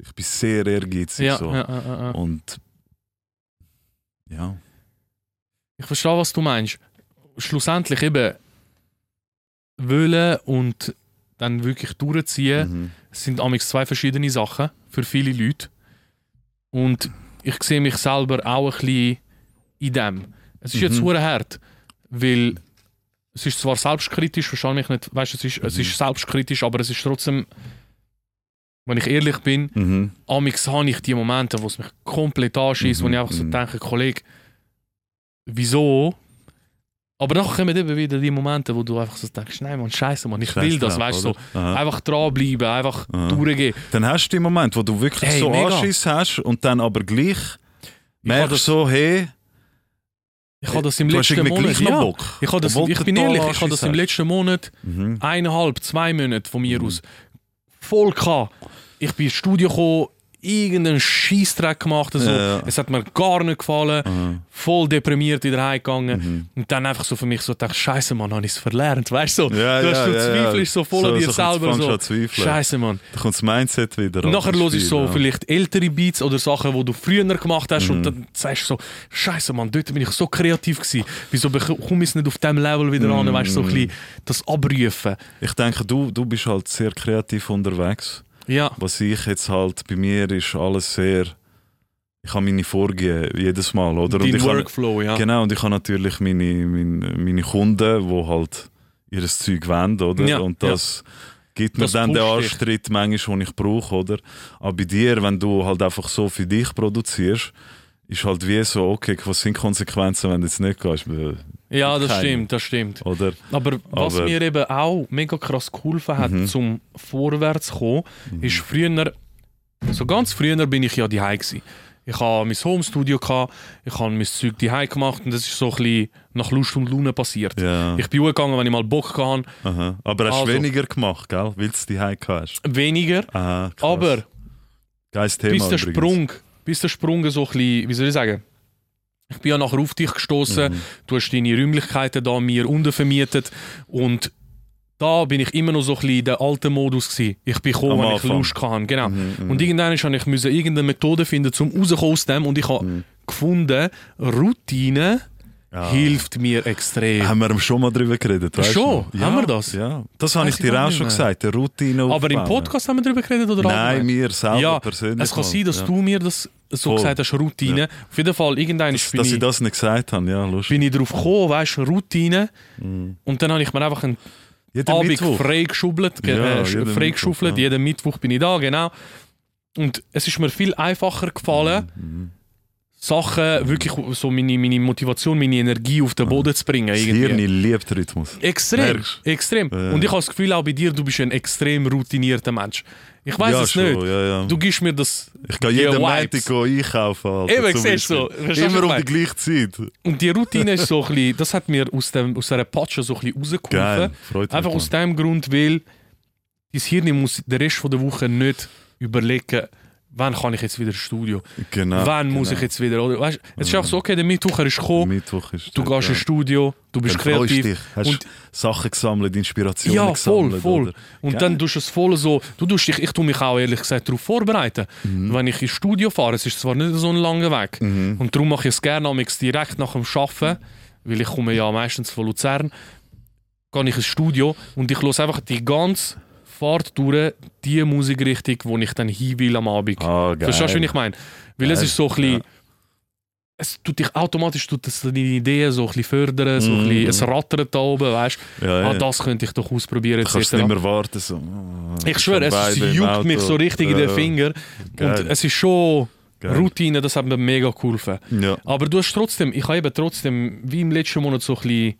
ich bin sehr ehrgeizig. ja, so. ja, ja, ja, ja. Und ja. Ich verstehe, was du meinst. Schlussendlich eben wollen und dann wirklich durchziehen, Mhm. sind amigs zwei verschiedene Sachen für viele Leute. Und ich sehe mich selber auch ein bisschen in dem. Es ist jetzt Mhm. hure hart, weil es ist zwar selbstkritisch, verstehe mich nicht, weißt, es ist, es Mhm. ist selbstkritisch, aber es ist trotzdem, wenn ich ehrlich bin, Mhm. amix habe ich die Momente, wo es mich komplett anschießt, wo Mhm, ich einfach so mhm. denke, Kollege, wieso? Aber dann kommen eben wieder die Momente, wo du einfach so denkst, nein, man, scheiße, man, ich will das, drauf, weißt du, so, einfach dranbleiben, einfach Aha. durchgehen. Dann hast du den Moment, wo du wirklich Hey, so mega. Anschiss hast und dann aber gleich merkst so, hey, ich habe das im du letzten Monat, ja, ich, habe das, ich bin ehrlich, ich habe das im letzten Monat Mhm. eineinhalb, zwei Monate von mir aus voll gehabt. Ich bin ins Studio gekommen, irgendeinen Scheißdreck gemacht, so. Ja. es hat mir gar nicht gefallen, Aha. voll deprimiert wieder heimgegangen Mhm. und dann einfach so für mich so gedacht, Scheiße, Mann, habe ich es verlernt, weißt? So, Ja, du, hast, ja, du ja, ja. zweifelst so voll an dir so selber so. Scheiße, Mann. Da kommt das Mindset wieder nachher los ich so ja. vielleicht ältere Beats oder Sachen, die du früher gemacht hast Mhm. und dann sagst du so, Scheiße, Mann, dort bin ich so kreativ gewesen. Wieso komme ich es nicht auf dem Level wieder an, Mhm. weißt du, so ein bisschen das Abrufen. Ich denke, du, du bist halt sehr kreativ unterwegs. Ja, Was ich jetzt halt, bei mir ist alles sehr... Ich habe meine Vorgehen jedes Mal, oder? dein ich habe- Workflow, ja. Genau, und ich habe natürlich meine, meine, meine Kunden, die halt ihr Zeug wollen, oder? Ja, und das gibt mir Das dann den. Anstritt manchmal, den ich brauche, oder? Aber bei dir, wenn du halt einfach so für dich produzierst, ist halt wie so, okay, was sind die Konsequenzen, wenn du jetzt nicht gehst? Ja, das Keine. stimmt, das stimmt. Oder? Aber was Aber- mir eben auch mega krass geholfen hat, Mhm. zum vorwärts kommen, ist früher, so ganz früher bin ich ja daheim gsi. Ich habe mein Homestudio gehabt, ich habe mein Zeug daheim gemacht und das ist so ein bisschen nach Lust und Laune passiert. Ja. Ich bin gegangen, wenn ich mal Bock hatte, Aha. Aber hast du Also. weniger gemacht, gell? Weil du die hast. weniger, Aha, aber bis der übrigens. Sprung, bis der Sprung so ein bisschen, wie soll ich sagen, ich bin ja nachher auf dich gestoßen. Mhm. du hast deine Räumlichkeiten da mir untervermietet und da bin ich immer noch so ein bisschen der alten Modus gewesen. Ich bin gekommen, wenn ich. Lust hatte, genau. Mhm, mhm. Und irgendwann musste ich irgendeine Methode finden, um rauszukommen aus dem und ich habe Mhm. gefunden, Routine Ja. hilft mir extrem. Haben wir schon mal drüber geredet, weißt Schon? du? Haben wir das? Ja, das habe ich dir auch schon gesagt, der Routine Aber im aufbauen. Podcast haben wir darüber geredet oder Nein, mir selber Ja, persönlich. Es kann mal. sein, dass ja. du mir das so Voll. gesagt hast, Routine. Auf jeden Fall, irgendwann dass, bin, dass ich, ich das nicht gesagt habe, ja, lustig. bin ich darauf gekommen, weißt du, Routine. Mhm. Und dann habe ich mir einfach einen Jeden Abend Mittwoch. freigeschubbelt, ge- Ja, äh, jeden freigeschuffelt, Mittwoch, ja. jeden Mittwoch bin ich da, genau. Und es ist mir viel einfacher gefallen, Mhm. Sachen, wirklich so meine, meine Motivation, meine Energie auf den Boden zu bringen. Das. Hirn liebt Rhythmus. Extrem, Merkst extrem. Ja. Und ich habe das Gefühl, auch bei dir, du bist ein extrem routinierter Mensch. Ich weiß ja, es schon, nicht. Ja. Du gibst mir das. ich gehe jeden. Montag einkaufen. Alter, Eben, siehst du, du, Immer um die ich gleiche Zeit. Und die Routine ist so ein bisschen, das hat mir aus, dem, aus dieser Patsche so ein bisschen rausgeholfen. Freut mich. Einfach aus dem Grund, weil dein Hirn muss den Rest der Woche nicht überlegen, wann kann ich jetzt wieder ins Studio, genau, wann muss genau. ich jetzt wieder. Oder, weißt, es ist auch so, okay, der Mittwoch ist gekommen, Mittwoch ist du der gehst Tag. ins Studio, du bist Dann freust kreativ. dich, hast Und- Sachen gesammelt, Inspirationen Ja, voll, gesammelt. voll. Oder? Und Geil. dann tust du es voll so. Du tust dich, ich tue mich auch ehrlich gesagt darauf vorbereiten. Mhm. Wenn ich ins Studio fahre, es ist zwar nicht so ein langer Weg. Mhm. Und darum mache ich es gerne amix direkt nach dem Arbeiten, weil ich komme ja meistens von Luzern, gehe ich ins Studio und ich höre einfach die ganze Fahrt durch die Musikrichtung, wo ich dann hin will am Abend. Geil. Verstehst du, wie ich meine? Weil es Geil, ist so ein bisschen, ja. es tut dich automatisch tut das deine Ideen so ein bisschen fördern, so ein Mhm. bisschen, es rattert da oben, weißt du, Ja, ja. ah, das könnte ich doch ausprobieren. du kannst etc. nicht mehr warten. So. ah, Ich schwöre, es, es juckt mich so richtig in den Finger. geil. Und es ist schon Geil. Routine, das hat mir mega geholfen. Ja. Aber du hast trotzdem, ich habe eben trotzdem, wie im letzten Monat, so ein bisschen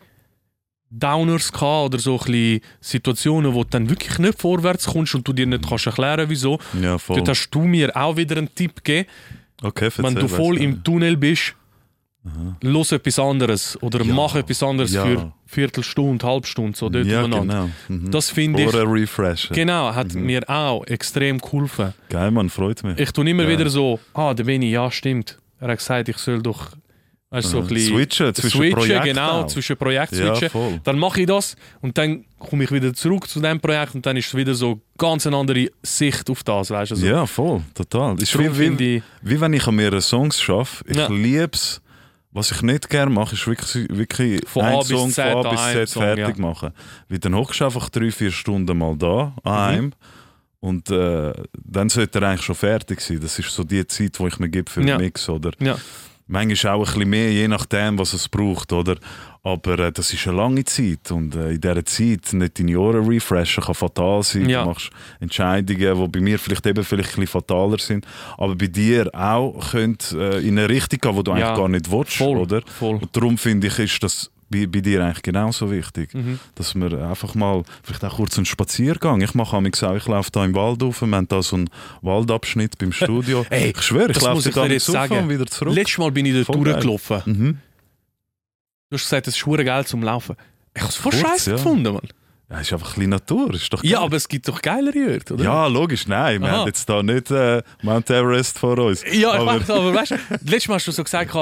Downers gehabt oder so ein Situationen, wo du dann wirklich nicht vorwärts kommst und du dir nicht kannst erklären wieso. ja, voll. Dort hast du mir auch wieder einen Tipp gegeben, okay, wenn du voll im. Tunnel bist, Aha. los etwas anderes oder Ja. mach etwas anderes Ja. für Viertelstunde, Halbstunde, so dort Ja, umeinander. genau. Mhm. Das finde ich, Ohren refreshen. genau, hat Mhm. mir auch extrem geholfen. Geil, man, freut mich. Ich tue immer wieder so, ah, der Benny, ja, stimmt. Er hat gesagt, ich soll doch weißt, so ein bisschen Switchen zwischen switchen, Projekten genau, auch. zwischen Projekt ja, switchen. voll. Dann mache ich das und dann komme ich wieder zurück zu dem Projekt und dann ist es wieder so ganz eine andere Sicht auf das, weißt du? Also, Ja, voll, total. Ist wie, wie, wie wenn ich an mir Songs schaffe. Ich Ja. liebe es. Was ich nicht gerne mache, ist wirklich, wirklich Von einen A Song Z von A bis Z Song, fertig ja. machen. Weil dann hockst du einfach drei, vier Stunden mal da an Mhm. einem und äh, dann sollte er eigentlich schon fertig sein. Das ist so die Zeit, die ich mir gebe für Ja. den Mix. Oder? Ja. Manchmal auch ein bisschen mehr, je nachdem, was es braucht, oder? Aber äh, das ist eine lange Zeit und äh, in dieser Zeit nicht deine Ohren refreshen kann fatal sein. Ja. Du machst Entscheidungen, die bei mir vielleicht eben vielleicht ein bisschen fataler sind, aber bei dir auch können äh, in eine Richtung gehen, die du eigentlich Ja. gar nicht willst, Voll, oder? voll. Und darum finde ich, ist das bei, bei dir eigentlich genauso wichtig, Mhm. dass wir einfach mal, vielleicht auch kurz einen Spaziergang, ich mache manchmal auch, ich laufe da im Wald auf, wir haben da so einen Waldabschnitt beim Studio. [LAUGHS] Ey, ich schwöre, ich laufe ich da jetzt sagen. und wieder zurück. Letztes Mal bin ich geil. durchgelaufen. Mhm. Du hast gesagt, es ist verdammt geil zum Laufen. Ich habe es voll scheiße ja. gefunden, Mann. Ja, ist einfach ein bisschen Natur, ist doch Ja, aber es gibt doch geilere Orte, oder? Ja, logisch, nein, wir Aha. haben jetzt da nicht äh, Mount Everest vor uns. Ja, ich aber, weiß, aber weißt du, letztes Mal hast du so gesagt,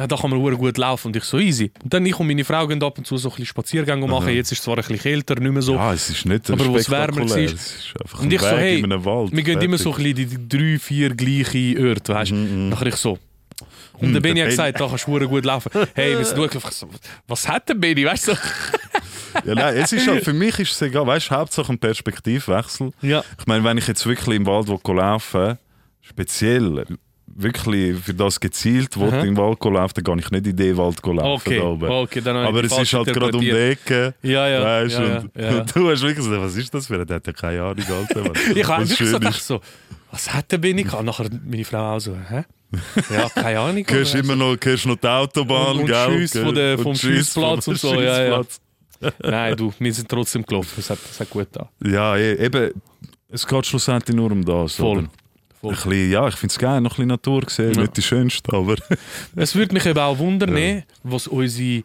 ja, da kann man verdammt gut laufen und ich so easy. Und dann ich und meine Frau gehen ab und zu so ein bisschen Spaziergänge machen. Aha. Jetzt ist es zwar ein bisschen kälter, nicht mehr so. ja, es ist nicht Aber wo es wärmer ist einfach Und ich so, Weg hey, in einem Wald. wir gehen immer so ein bisschen die, drei, vier gleiche Orte, weißt du. Mhm, mhm. Nachher ich so. Und Hm, der Benny hat gesagt, da kannst du gut laufen. Hey, wir [LAUGHS] sind durchgelaufen. So, Was hat der Benny, weißt du? Ja, nein, es ist halt, [LAUGHS] für mich ist es egal, weißt du, Hauptsache ein Perspektivwechsel. Ja. Ich meine, wenn ich jetzt wirklich im Wald will laufen speziell, wirklich für das gezielt will, Aha. im Wald laufen, dann gehe ich nicht in den Wald laufen. Okay, okay, dann ich Aber es ist halt gerade um die. Ecke. Ja, ja. weißt, ja, und, ja, ja. [LAUGHS] und du hast wirklich gesagt, was ist das für ein? Der hat ja keine Ahnung, Alter. [LAUGHS] Ich habe wirklich so gedacht, so, was hat der Benny gehabt? Nachher meine Frau auch so, hä? Ja, keine Ahnung. Du [LAUGHS] hörst immer noch, hörst noch die Autobahn, Und- und gell? Schüsse von der- vom Und vom und so, ja, ja. Nein, du, wir sind trotzdem gelaufen. Es hat, es hat gut da. Ja, e- eben, es geht schlussendlich nur um das. Voll. Oder? Voll. Ein bisschen, ja, ich finde es geil, noch ein bisschen Natur gesehen, Ja. nicht die schönste, aber... [LAUGHS] Es würde mich eben auch wundern, Ja. was unsere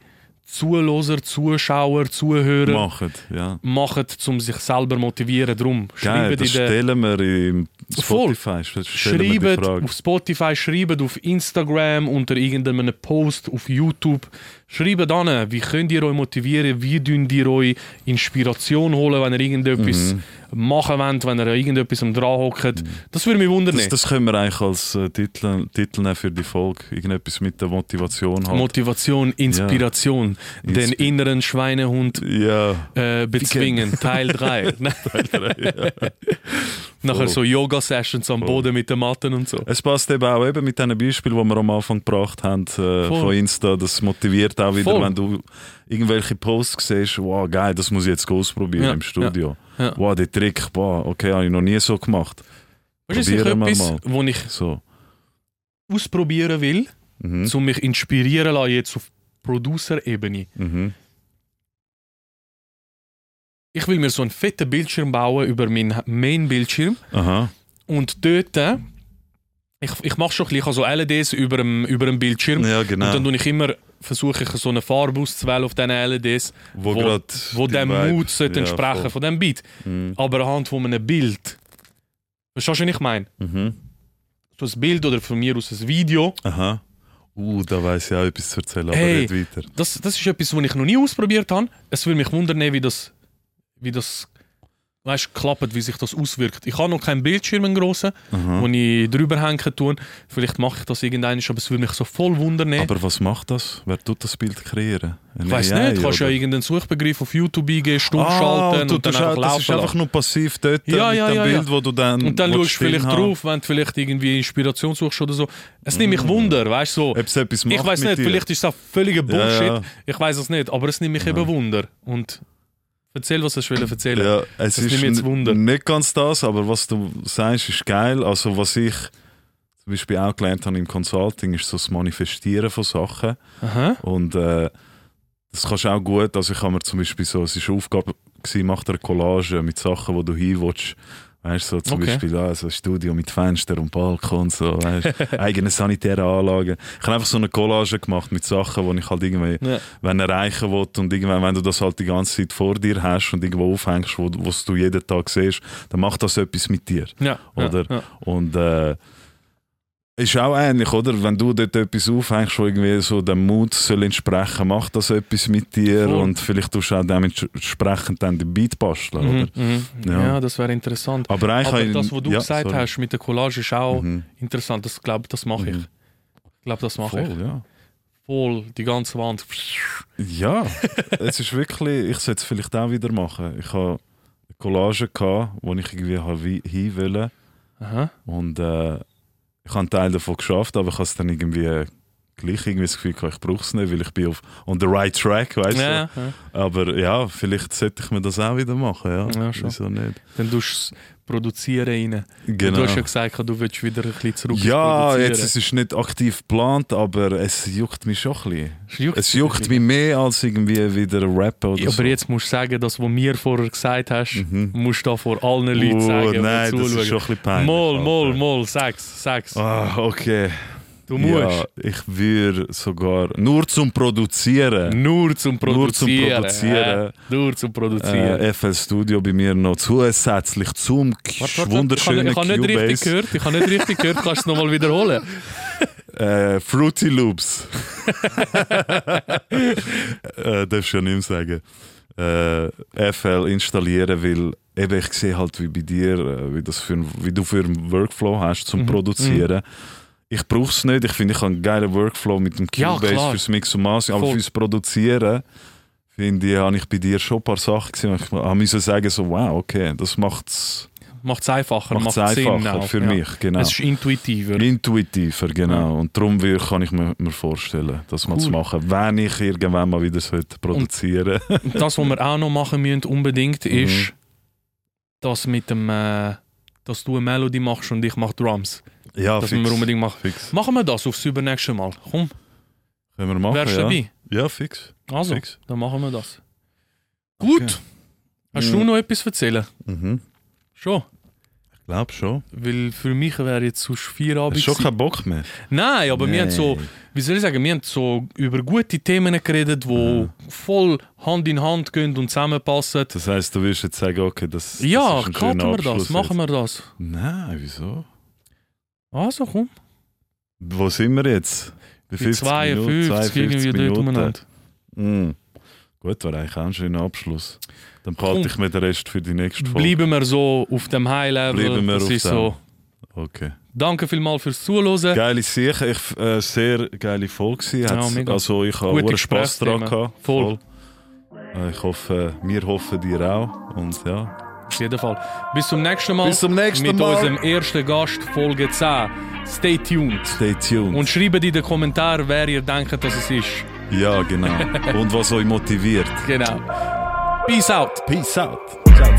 Zuhörer, Zuschauer, Zuhörer machen. Ja. machen, um sich selber motivieren. Drum schreiben das stellen wir im. Spotify. Frage. auf Spotify, schreibt auf Instagram unter irgendeinem Post auf YouTube. Schreibt an, wie könnt ihr euch motivieren, wie könnt ihr euch Inspiration holen, wenn ihr irgendetwas Mhm. machen wollt, wenn ihr irgendetwas am dran hockt. Das würde mich wundern. Das, das können wir eigentlich als äh, Titel, Titel nehmen für die Folge. Irgendetwas mit der Motivation halt. Motivation, Inspiration, den Inspi- inneren Schweinehund ja. äh, bezwingen, Teil 3. [LAUGHS] Nachher so Yoga-Sessions am. Boden mit den Matten und so. Es passt eben auch eben mit diesen Beispielen, die wir am Anfang gebracht haben äh, von Insta. Das motiviert auch wieder, Voll. wenn du irgendwelche Posts siehst, wow, geil, das muss ich jetzt ausprobieren Ja, im Studio. ja, ja. Wow, der Trick, boah, okay, habe ich noch nie so gemacht. Weißt du, etwas, mal. wo ich So. ausprobieren will, Mhm. um mich inspirieren lassen, jetzt auf Producer-Ebene. Mhm. Ich will mir so einen fetten Bildschirm bauen über meinen Main-Bildschirm und dort, äh, ich, ich mache schon ein bisschen, so LEDs über dem, über dem Bildschirm Ja, und dann genau. tue ich immer, versuche ich so eine Farbe auszuwählen auf diesen LEDs, Wo, wo- wo die dem Vibe- sollte Ja, entsprechen voll. von dem Beat. Mhm. Aber anhand von einem Bild. Verstehst du, was ich meine? Mhm. So ein Bild oder von mir aus ein Video. Aha. Uh, da weiß ich auch etwas zu erzählen, aber Hey. nicht weiter. Das, das ist etwas, was ich noch nie ausprobiert habe. Es würde mich wundern, wie das, wie das weißt, klappt, wie sich das auswirkt. Ich habe noch keinen Bildschirm, einen grossen, Aha. wo ich drüber hängen tue. Vielleicht mache ich das irgendwann, aber es würde mich so voll wundern. Aber was macht das? Wer tut das Bild kreieren? ich weiß nicht, du kannst ja irgendeinen Suchbegriff auf YouTube eingeben, stumm ah, schalten du, und dann einfach auch, das ist laufen einfach nur passiv dort Ja, mit ja, dem ja, Bild, ja. wo du dann Und dann schaust du vielleicht haben. drauf, wenn du vielleicht irgendwie Inspiration suchst oder so. Es nimmt mich Wunder, weißt du, so. Ob es etwas macht Ich weiß nicht, dir. vielleicht ist es auch völliger Bullshit. Ich weiß es nicht, aber es nimmt mich Ja. eben Wunder. Und erzähl, was du willst erzählen. Ja, es Das ist jetzt Wunder. nicht ganz das, aber was du sagst, ist geil. Also was ich zum Beispiel auch gelernt habe im Consulting, ist so das Manifestieren von Sachen. Aha. Und äh, das kannst du auch gut. Also ich habe mir zum Beispiel so, es war eine Aufgabe, gewesen, mach dir eine Collage mit Sachen, die du hin willst. Weißt du, so zum Okay. Beispiel ah, so ein Studio mit Fenster und Balkon, so, weißt, [LAUGHS] eigene sanitäre Anlagen. Ich habe einfach so eine Collage gemacht mit Sachen, die ich halt irgendwie Ja. wenn erreichen will und irgendwann, wenn du das halt die ganze Zeit vor dir hast und irgendwo aufhängst, wo was du jeden Tag siehst, dann macht das etwas mit dir. Ja. Oder? Ja. Und äh, ist auch ähnlich, oder? Wenn du dort etwas aufhängst, wo irgendwie so dem Mut soll entsprechen, macht das etwas mit dir Voll. und vielleicht tust du auch dementsprechend dann den Beat basteln, Mhm, oder? mhm. Ja. ja. das wäre interessant. Aber eigentlich Aber das, was du ja, gesagt sorry. hast mit der Collage, ist auch Mhm. interessant. Das glaube das mache ich. Mhm. Ich glaube, das mache ich. Voll, ja. Voll, die ganze Wand. Ja, es ist wirklich, ich sollte es vielleicht auch wieder machen. Ich habe eine Collage gehabt, wo ich irgendwie hin wollte. Aha. Und äh, ich habe einen Teil davon geschafft, aber ich habe es dann irgendwie gleich irgendwie das Gefühl gehabt, ich brauche es nicht, weil ich bin auf on the right track, weißt Ja, ja. du. Aber ja, vielleicht sollte ich mir das auch wieder machen, ja. Ja, schon. Wieso nicht? Dann tust produzieren rein. Genau. Du hast ja gesagt, du willst wieder ein bisschen zurück Ja, jetzt es ist nicht aktiv geplant, aber es juckt mich schon ein bisschen. Es juckt Es juckt mich mehr als irgendwie wieder rappen oder Ja, so. aber jetzt musst du sagen, das, was mir vorher gesagt hast, Mhm. musst du da vor allen Leuten Oh, sagen, nein, das zuschauen. ist schon ein bisschen peinlich. Mal, mal, mal, sag's, sag's. Ah, okay. Du musst. Ja, ich würde sogar nur zum Produzieren. Nur zum Nur zum Produzieren. Produzieren. Äh, nur zum Produzieren. Äh, FL Studio bei mir noch zusätzlich zum warte, warte. wunderschönen ich habe nicht richtig gehört. Ich habe nicht richtig gehört. Kannst du es nochmal wiederholen? [LAUGHS] Äh, Fruity Loops. [LAUGHS] äh, darfst du ja nicht mehr sagen. Äh, FL installieren, weil eben ich sehe halt wie bei dir, äh, wie, das für wie du für einen Workflow hast zum Mhm. Produzieren. Ich brauche es nicht. Ich finde, ich habe einen geilen Workflow mit dem Ja, Cubase klar. fürs Mix und Mastering, aber Voll. fürs Produzieren finde ich, habe ich bei dir schon ein paar Sachen gesehen. Ich müssen sagen so, wow, okay, das macht es Macht es einfacher, macht einfacher Sinn auch. für ja. mich, genau. Es ist intuitiver. Intuitiver, genau. Und darum kann ich mir, mir vorstellen, das mal Cool. zu machen, wenn ich irgendwann mal wieder sollte produzieren Und das, was wir auch noch machen müssen, unbedingt, Mhm. ist, dass mit dem, äh, dass du eine Melodie machst und ich mache Drums. Ja, das müssen wir unbedingt machen. Fix. Machen wir das aufs übernächste Mal. Komm, Können wir machen, wärst du ja. dabei? Ja, fix. Also, fix. dann machen wir das. Gut. Okay. Hast Mhm. du noch etwas erzählen? Mhm. Schon. Ich glaube schon. Weil für mich wäre jetzt sonst vier Hast du schon keinen Bock mehr? Nein, aber wir haben so, wie soll ich sagen, wir haben so über gute Themen geredet, die Mhm. voll Hand in Hand gehen und zusammenpassen. Das heisst, du willst jetzt sagen, okay, das, Ja, das ist ein schöner wir das, Abschluss machen jetzt. wir das. Nein, wieso? Also komm, Wo sind wir jetzt? Bei bei 50 52, Minuten, 52 irgendwie Minuten. Mm. Gut, war eigentlich auch ein schöner Abschluss. Dann behalte ich mir den Rest für die nächste Folge. Bleiben wir so auf dem High-Level. Bleiben wir Das auf ist dem. so. Okay. Danke vielmals fürs Zuhören. Geile Sache, ich, äh, sehr geile Folge. Ja, mega. Also ich habe Spass dran gehabt. Voll. Äh, Ich hoffe, wir hoffen dir auch. Und ja. Auf jeden Fall. Bis zum nächsten Mal. Bis zum nächsten mit Mal. unserem ersten Gast, Folge 10. Stay tuned. Stay tuned. Und schreibt in den Kommentaren, wer ihr denkt, dass es ist. ja, genau. Und was euch motiviert. [LAUGHS] Genau. Peace out. Peace out. Ciao.